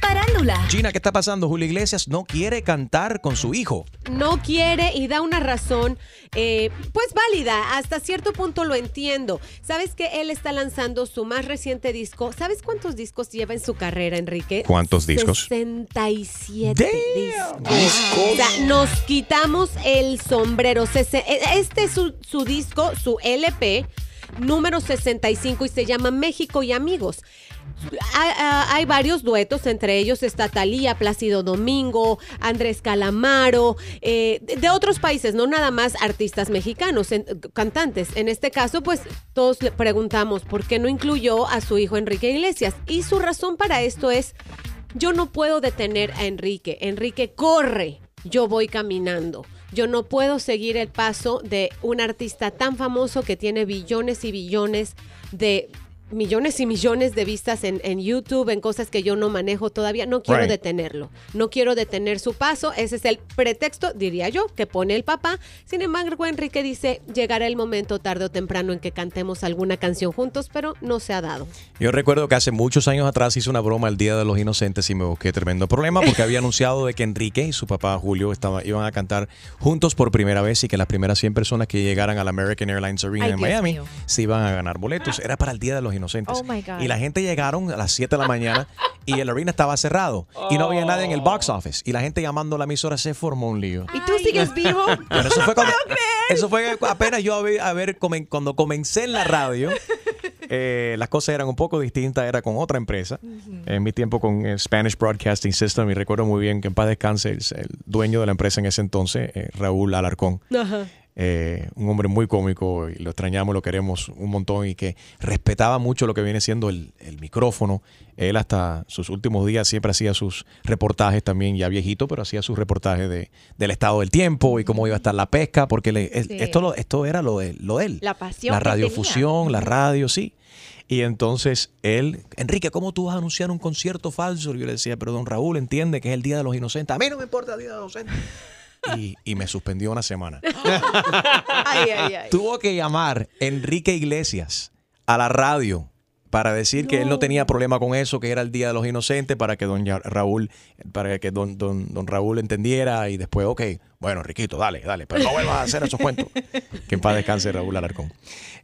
Parándula. Gina, ¿qué está pasando? Julio Iglesias no quiere cantar con su hijo. no quiere y da una razón, eh, pues válida, hasta cierto punto lo entiendo. ¿Sabes que él está lanzando su más reciente disco? ¿Sabes cuántos discos lleva en su carrera, Enrique? ¿Cuántos discos? 67 discos. O sea, nos quitamos el sombrero. Sese- Este es su, su disco, su LP, número 65 y se llama México y Amigos. Hay, ah, hay varios duetos, entre ellos está Talía, Plácido Domingo, Andrés Calamaro, eh, de, otros países, no nada más artistas mexicanos, cantantes. En este caso, pues todos le preguntamos por qué no incluyó a su hijo Enrique Iglesias. Y su razón para esto es, yo no puedo detener a Enrique. Enrique corre, yo voy caminando. Yo no puedo seguir el paso de un artista tan famoso que tiene billones y billones de millones y millones de vistas en, en YouTube, en cosas que yo no manejo todavía. No quiero Right. detenerlo. No quiero detener su paso. Ese es el pretexto, diría yo, que pone el papá. Sin embargo, Enrique dice, llegará el momento tarde o temprano en que cantemos alguna canción juntos, pero no se ha dado. Yo recuerdo que hace muchos años atrás hice una broma el Día de los Inocentes y me busqué tremendo problema porque había anunciado de que Enrique y su papá Julio estaba, iban a cantar juntos por primera vez y que las primeras 100 personas que llegaran al American Airlines Arena Ay, en Dios Miami mío. se iban a ganar boletos. Era para el Día de los Inocentes. Oh, my God. Y la gente llegaron a las 7 de la mañana y el arena estaba cerrado y no había nadie en el box office. Y la gente llamando a la emisora se formó un lío. ¿Y tú sigues vivo? Pero eso fue cuando, eso fue apenas yo a ver, a ver cuando comencé en la radio. eh, las cosas eran un poco distintas, era con otra empresa. En mi tiempo con eh, Spanish Broadcasting System, y recuerdo muy bien que en paz descanse el, el dueño de la empresa en ese entonces, eh, Raúl Alarcón. Ajá. Eh, un hombre muy cómico y lo extrañamos, lo queremos un montón y que respetaba mucho lo que viene siendo el, el micrófono. Él hasta sus últimos días siempre hacía sus reportajes también, ya viejito, pero hacía sus reportajes de, del estado del tiempo y cómo iba a estar la pesca, porque le- Sí. esto, lo- esto era lo de, lo de él. La pasión La radiofusión, la radio, sí. Y entonces él, Enrique, ¿cómo tú vas a anunciar un concierto falso? Y yo le decía, pero don Raúl entiende que es el Día de los Inocentes. A mí no me importa el Día de los Inocentes. Y, y me suspendió una semana. Ay, ay, ay. Tuvo que llamar Enrique Iglesias a la radio para decir que él no tenía problema con eso, que era el Día de los Inocentes, para que don Raúl, para que don, don, don Raúl entendiera y después, ok, bueno, Riquito, dale, dale, pero no vuelvas a hacer esos cuentos. Que en paz descanse Raúl Alarcón.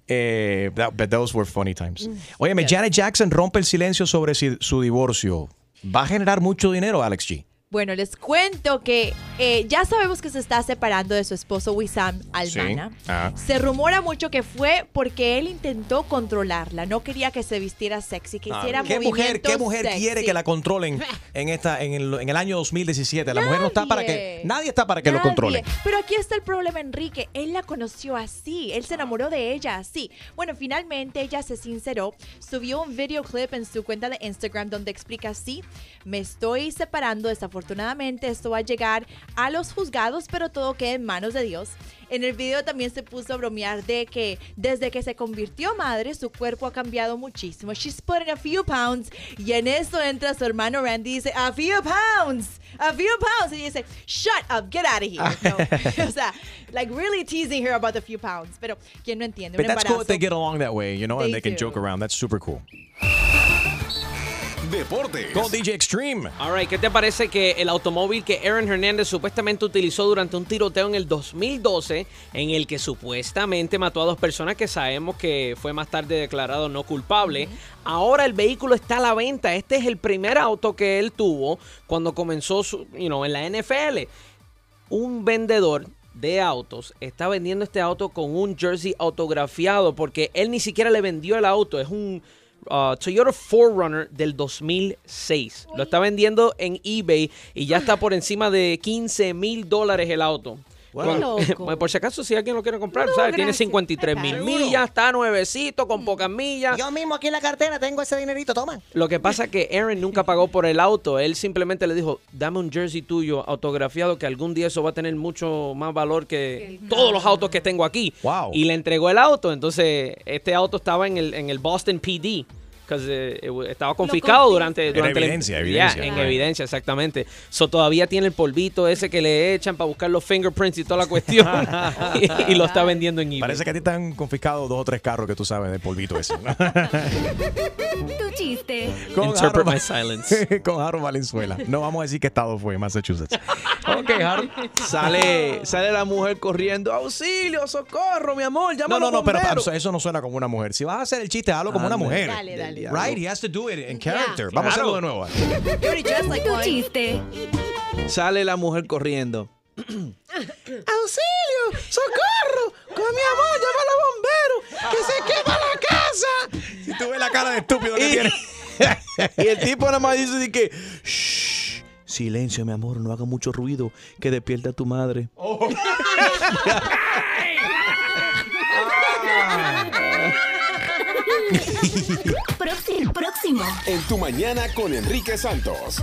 Eh, that- but those were funny times. Óyeme, Janet Jackson rompe el silencio sobre si- su divorcio. Va a generar mucho dinero, Alex G. Bueno, les cuento que eh, ya sabemos que se está separando de su esposo Wissam Almana. Ah. Se rumora mucho que fue porque él intentó controlarla, no quería que se vistiera sexy, que hiciera Ah, ¿Qué mujer, qué mujer sexy. quiere que la controlen en esta en el, en el año 2017? La mujer no está para que nadie está para que lo Nadie. controlen. Pero aquí está el problema, Enrique. Él la conoció así. Él se enamoró de ella así. Bueno, finalmente ella se sinceró. Subió un videoclip en su cuenta de Instagram donde explica así. Me estoy separando. Desafortunadamente esto va a llegar a los juzgados, pero todo queda en manos de Dios. En el video también se puso a bromear de que desde que se convirtió madre, su cuerpo ha cambiado muchísimo. She's put in a few pounds. Y en eso entra su hermano Randy y dice, a few pounds, a few pounds. Y dice, shut up, get out of here. No. o sea, like really teasing her about the few pounds. Pero, ¿quién no entiende? But Un that's cool if they get along that way, you know, and They they can do. joke around. That's super cool. Deportes. Con DJ Extreme. All right, ¿qué te parece que el automóvil que Aaron Hernández supuestamente utilizó durante un tiroteo en el 2012, en el que supuestamente mató a dos personas que sabemos que fue más tarde declarado no culpable, ahora el vehículo está a la venta. Este es el primer auto que él tuvo cuando comenzó su, you know, en la NFL. Un vendedor de autos está vendiendo este auto con un jersey autografiado porque él ni siquiera le vendió el auto. Es un uh, Toyota 4Runner del 2006. Lo está vendiendo en eBay y ya está por encima de 15 mil dólares el auto. Wow. Loco. Por si acaso, si alguien lo quiere comprar, No, ¿sabes? Tiene gracias. 53 mil millas, está nuevecito, con pocas millas. Yo mismo aquí en la cartera tengo ese dinerito, toma. Lo que pasa es que Aaron nunca pagó por el auto. Él simplemente le dijo, dame un jersey tuyo autografiado que algún día eso va a tener mucho más valor que todos los autos que tengo aquí. Y le entregó el auto. Entonces, este auto estaba en el, en el Boston PD. Porque estaba confiscado confis- durante, evidencia, evidencia. en Right. evidencia, exactamente. So, todavía tiene el polvito ese que le echan para buscar los fingerprints y toda la cuestión. y, y lo está vendiendo en eBay. Parece que a ti te han confiscado dos o tres carros que tú sabes de polvito ese. Tu chiste. Interpret Harold- my silence. con Harold Valenzuela. No vamos a decir qué estado fue, Massachusetts. Ok, Harold. Sale, sale la mujer corriendo, auxilio, socorro, mi amor, llama No, no, no, pero bomberos". eso- no suena como una mujer. Si vas a hacer el chiste, hazlo como una Anda. mujer. Dale, dale. Right, he has to do it in character. Yeah. Vamos a hacerlo de nuevo. Tu chiste. Sale la mujer corriendo. ¡Auxilio! ¡Socorro! ¡Con mi amor, llama a los bomberos! ¡Que se quema la casa! Si tú ves la cara de estúpido que y, tiene. y el tipo nada más dice de que... "Shh, silencio, mi amor, no haga mucho ruido, que despierta a tu madre. Próximo. Próximo. En tu mañana con Enrique Santos.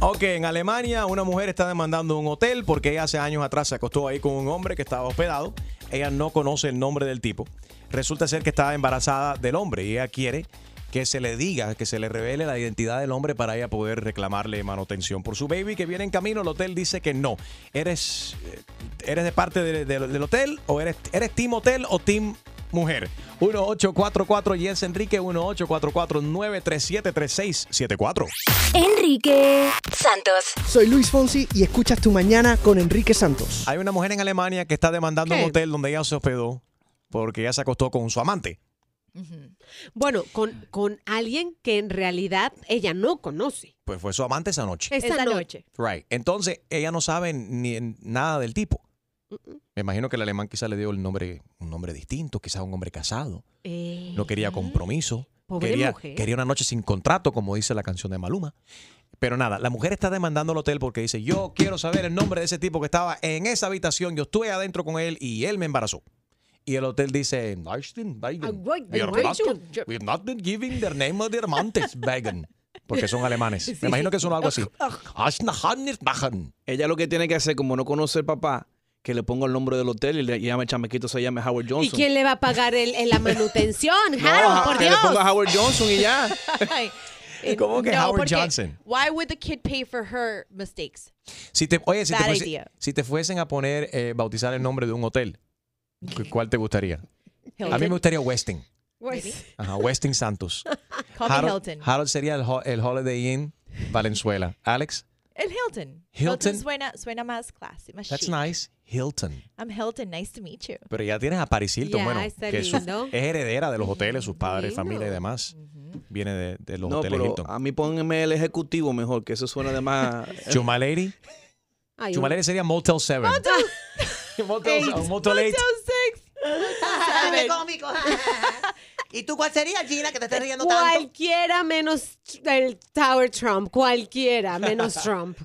Ok, en Alemania una mujer está demandando un hotel porque ella hace años atrás se acostó ahí con un hombre que estaba hospedado. Ella no conoce el nombre del tipo. Resulta ser que estaba embarazada del hombre y ella quiere que se le diga, que se le revele la identidad del hombre para ella poder reclamarle manutención por su baby que viene en camino. El hotel dice que no. ¿Eres, eh, eres de parte de- de- del hotel o eres, eres team hotel o team mujer? 1844 Jens Enrique 1844-937-3674. Enrique Santos. Soy Luis Fonsi y escuchas Tu Mañana con Enrique Santos. Hay una mujer en Alemania que está demandando ¿Qué? un hotel donde ella se hospedó porque ella se acostó con su amante. Bueno, con, con alguien que en realidad ella no conoce. Pues fue su amante esa noche. Esa, noche. Right. Entonces, ella no sabe ni nada del tipo. Me imagino que el alemán quizás le dio el nombre, un nombre distinto, quizás un hombre casado. No quería compromiso. Pobre Quería, mujer. quería una noche sin contrato, como dice la canción de Maluma. Pero nada, la mujer está demandando al hotel porque dice, yo quiero saber el nombre de ese tipo que estaba en esa habitación, yo estuve adentro con él y él me embarazó. Y el hotel dice, "Nein, Beigen. We are not- we have not been giving the name of the amantes, Beigen". Porque son alemanes. Me imagino que son algo así. Ella lo que tiene que hacer, como no conoce el papá, que le ponga el nombre del hotel y le llame el chamequito, se llame Howard ¿Y Johnson. quién le va a pagar el, el- la manutención? No, Harold, por que Dios. le ponga Howard Johnson y ya. Eh, ¿Cómo que Howard porque Johnson? Why would the kid pay for her mistakes? Si te, oye, si te, fuese- si te fuesen a poner, eh, bautizar el nombre de un hotel, ¿cu- ¿cuál te gustaría? A mí me Hilton. gustaría Westin. Maybe. Ajá, Westin Santos. Call me Harold, Hilton. Harold sería el, el Holiday Inn Valenzuela. Alex, El Hilton. Hilton. suena, suena más classy, más that's chic. nice. Hilton. I'm Hilton. Nice to meet you. Pero ya tienes a Paris Hilton, Ya, bueno, está que su- lindo. es heredera de los hoteles, sus padres, familia y demás. Viene de, de los No, hoteles pero Hilton. a mí pónganme el ejecutivo mejor, que eso suena de más... Chuma Lady. Ay, Chuma Lady sería Motel 7. Motel, Eight. Motel 8. Dime cómico. ¿Y tú cuál sería, Gina, que te estés riendo tanto? Cualquiera menos el Tower Trump. Cualquiera menos Trump.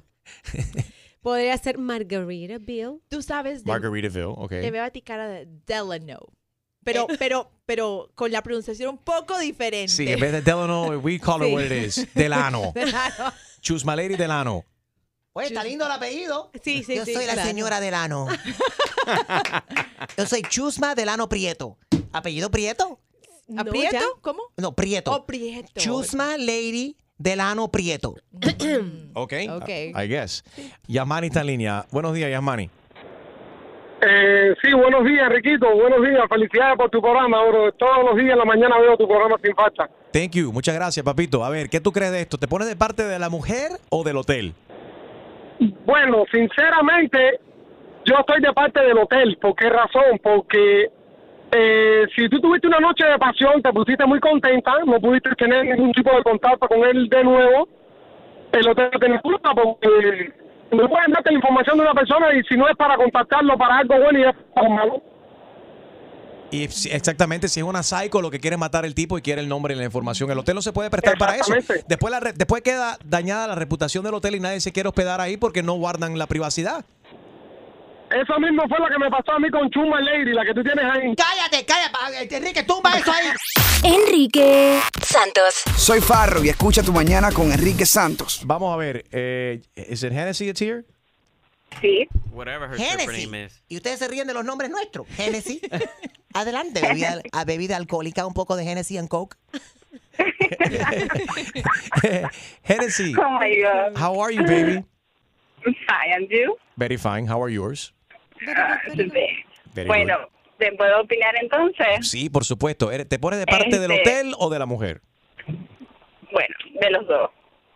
Podría ser Margarita Bill. Tú sabes de Margaritaville, ok. Te veo a ti cara de Delano. Pero, pero, pero con la pronunciación un poco diferente. Sí, en vez de Delano, we call her Sí. what it is. Delano. Delano. Chusma Lady Delano. Oye, está lindo el apellido. Sí, sí, Yo sí, soy la claro. señora Delano. Yo soy Chusma Delano Prieto. ¿Apellido Prieto? ¿Aprieto? ya. ¿Cómo? No, Prieto. Oh, Prieto. Chusma Lady Delano Prieto. Ok. Ok. I guess. Yasmani está en línea. Buenos días, Yasmani. Eh, sí, buenos días, Riquito. Buenos días. Felicidades por tu programa, bro. Todos los días en la mañana veo tu programa sin falta. Thank you. Muchas gracias, papito. A ver, ¿qué tú crees de esto? ¿Te pones de parte de la mujer o del hotel? Bueno, sinceramente, yo estoy de parte del hotel. ¿Por qué razón? Porque eh, si tú tuviste una noche de pasión, te pusiste muy contenta, no pudiste tener ningún tipo de contacto con él de nuevo, el hotel te culpa porque no pueden darte la información de una persona y si no es para contactarlo para algo bueno y es para algo malo. Y exactamente, si es una psycho lo que quiere matar el tipo y quiere el nombre y la información, el hotel no se puede prestar para eso. Después, la re- después queda dañada la reputación del hotel y nadie se quiere hospedar ahí porque no guardan la privacidad. Eso mismo fue lo que me pasó a mí con Chuma Lady, la que tú tienes ahí. Cállate, cállate, Enrique, tumba eso ahí. Enrique Santos. Soy Farro y escucha tu mañana con Enrique Santos. Vamos a ver, eh, ¿es it Hennessy it's here? Sí. Whatever her Genesis. name is. Y ustedes se ríen de los nombres nuestros. Genesis. Adelante, bebida, a bebida alcohólica, un poco de Genesis and Coke. Hennessy, Oh my God. how are you, baby? Fine, and you? Very fine. How are yours? Bueno, ¿te puedo opinar entonces? Sí, por supuesto. ¿Eres- ¿Te pones de parte del Este- hotel o de la mujer? Bueno, de los dos.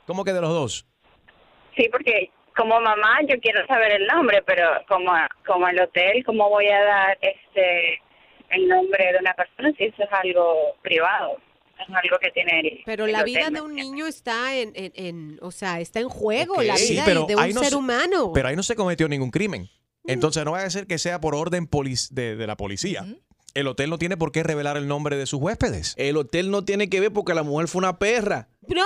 ¿Cómo que de los dos? Sí, porque como mamá yo quiero saber el nombre, pero como, como el hotel, ¿cómo voy a dar este el nombre de una persona si eso es algo privado? Es algo que tiene el Pero el la hotel, vida ¿me de un niño está en, en, en- o sea, está en juego, la Sí, vida pero de un no ser se- humano. Pero ahí no se cometió ningún crimen. Entonces no vaya a ser que sea por orden de, de la policía. El hotel no tiene por qué revelar el nombre de sus huéspedes. El hotel no tiene que ver porque la mujer fue una perra. ¡No!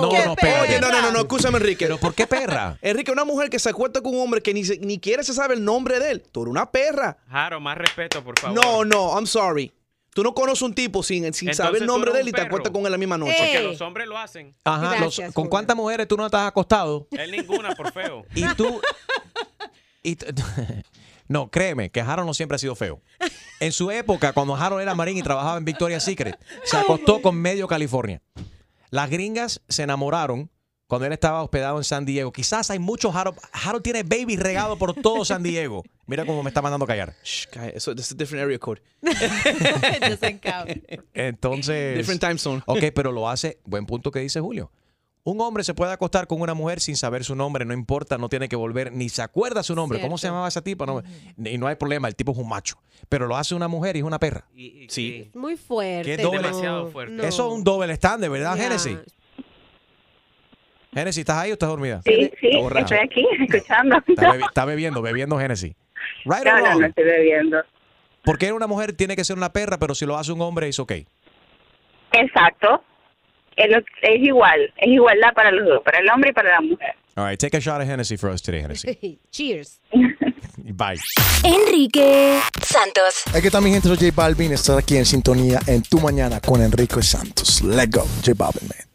No, ¿Qué no, perra? Oye, no, no, no, no, escúchame, Enrique. ¿Pero por qué perra? Enrique, una mujer que se acuesta con un hombre que ni, se- ni siquiera se sabe el nombre de él. Tú eres una perra. Jaro, más respeto, por favor. No, no, I'm sorry. Tú no conoces un tipo sin, sin Entonces saber el nombre de él y te acuestas con él la misma noche. Porque los hombres lo hacen. Ajá, los- ¿con cuántas mujeres tú no has acostado? Él ninguna, por feo. Y tú... y no, créeme, que Harold no siempre ha sido feo. En su época, cuando Harold era marín y trabajaba en Victoria's Secret, se acostó con medio California. Las gringas se enamoraron cuando él estaba hospedado en San Diego. Quizás hay muchos Harold. Harold tiene baby regado por todo San Diego. Mira cómo me está mandando callar. Shh, calla, Eso es a different area code. Entonces. Different time zone. Ok, pero lo hace. Buen punto que dice Julio. Un hombre se puede acostar con una mujer sin saber su nombre, no importa, no tiene que volver, ni se acuerda su nombre. ¿Cómo se Cierto. llamaba esa tipa? No, Y no hay problema, el tipo es un macho. Pero lo hace una mujer y es una perra. Sí. Muy fuerte. Qué doble- demasiado fuerte. no. Eso es un doble estándar, ¿verdad, Ya. Genesis? Genesis, ¿estás ahí o estás dormida? Sí, sí, estoy aquí escuchando. Está, bebi- está bebiendo, bebiendo Genesis. Right No, no estoy bebiendo. Porque una mujer tiene que ser una perra, pero si lo hace un hombre es ok. Exacto. Es, es igual, es igualdad para los dos, para el hombre y para la mujer. All right, take a shot of Hennessy for us today, Hennessy. Cheers. Bye. Enrique Santos. Aquí está mi gente, soy J Balvin. Estar aquí en sintonía en Tu Mañana con Enrique Santos. Let's go, J Balvin, man.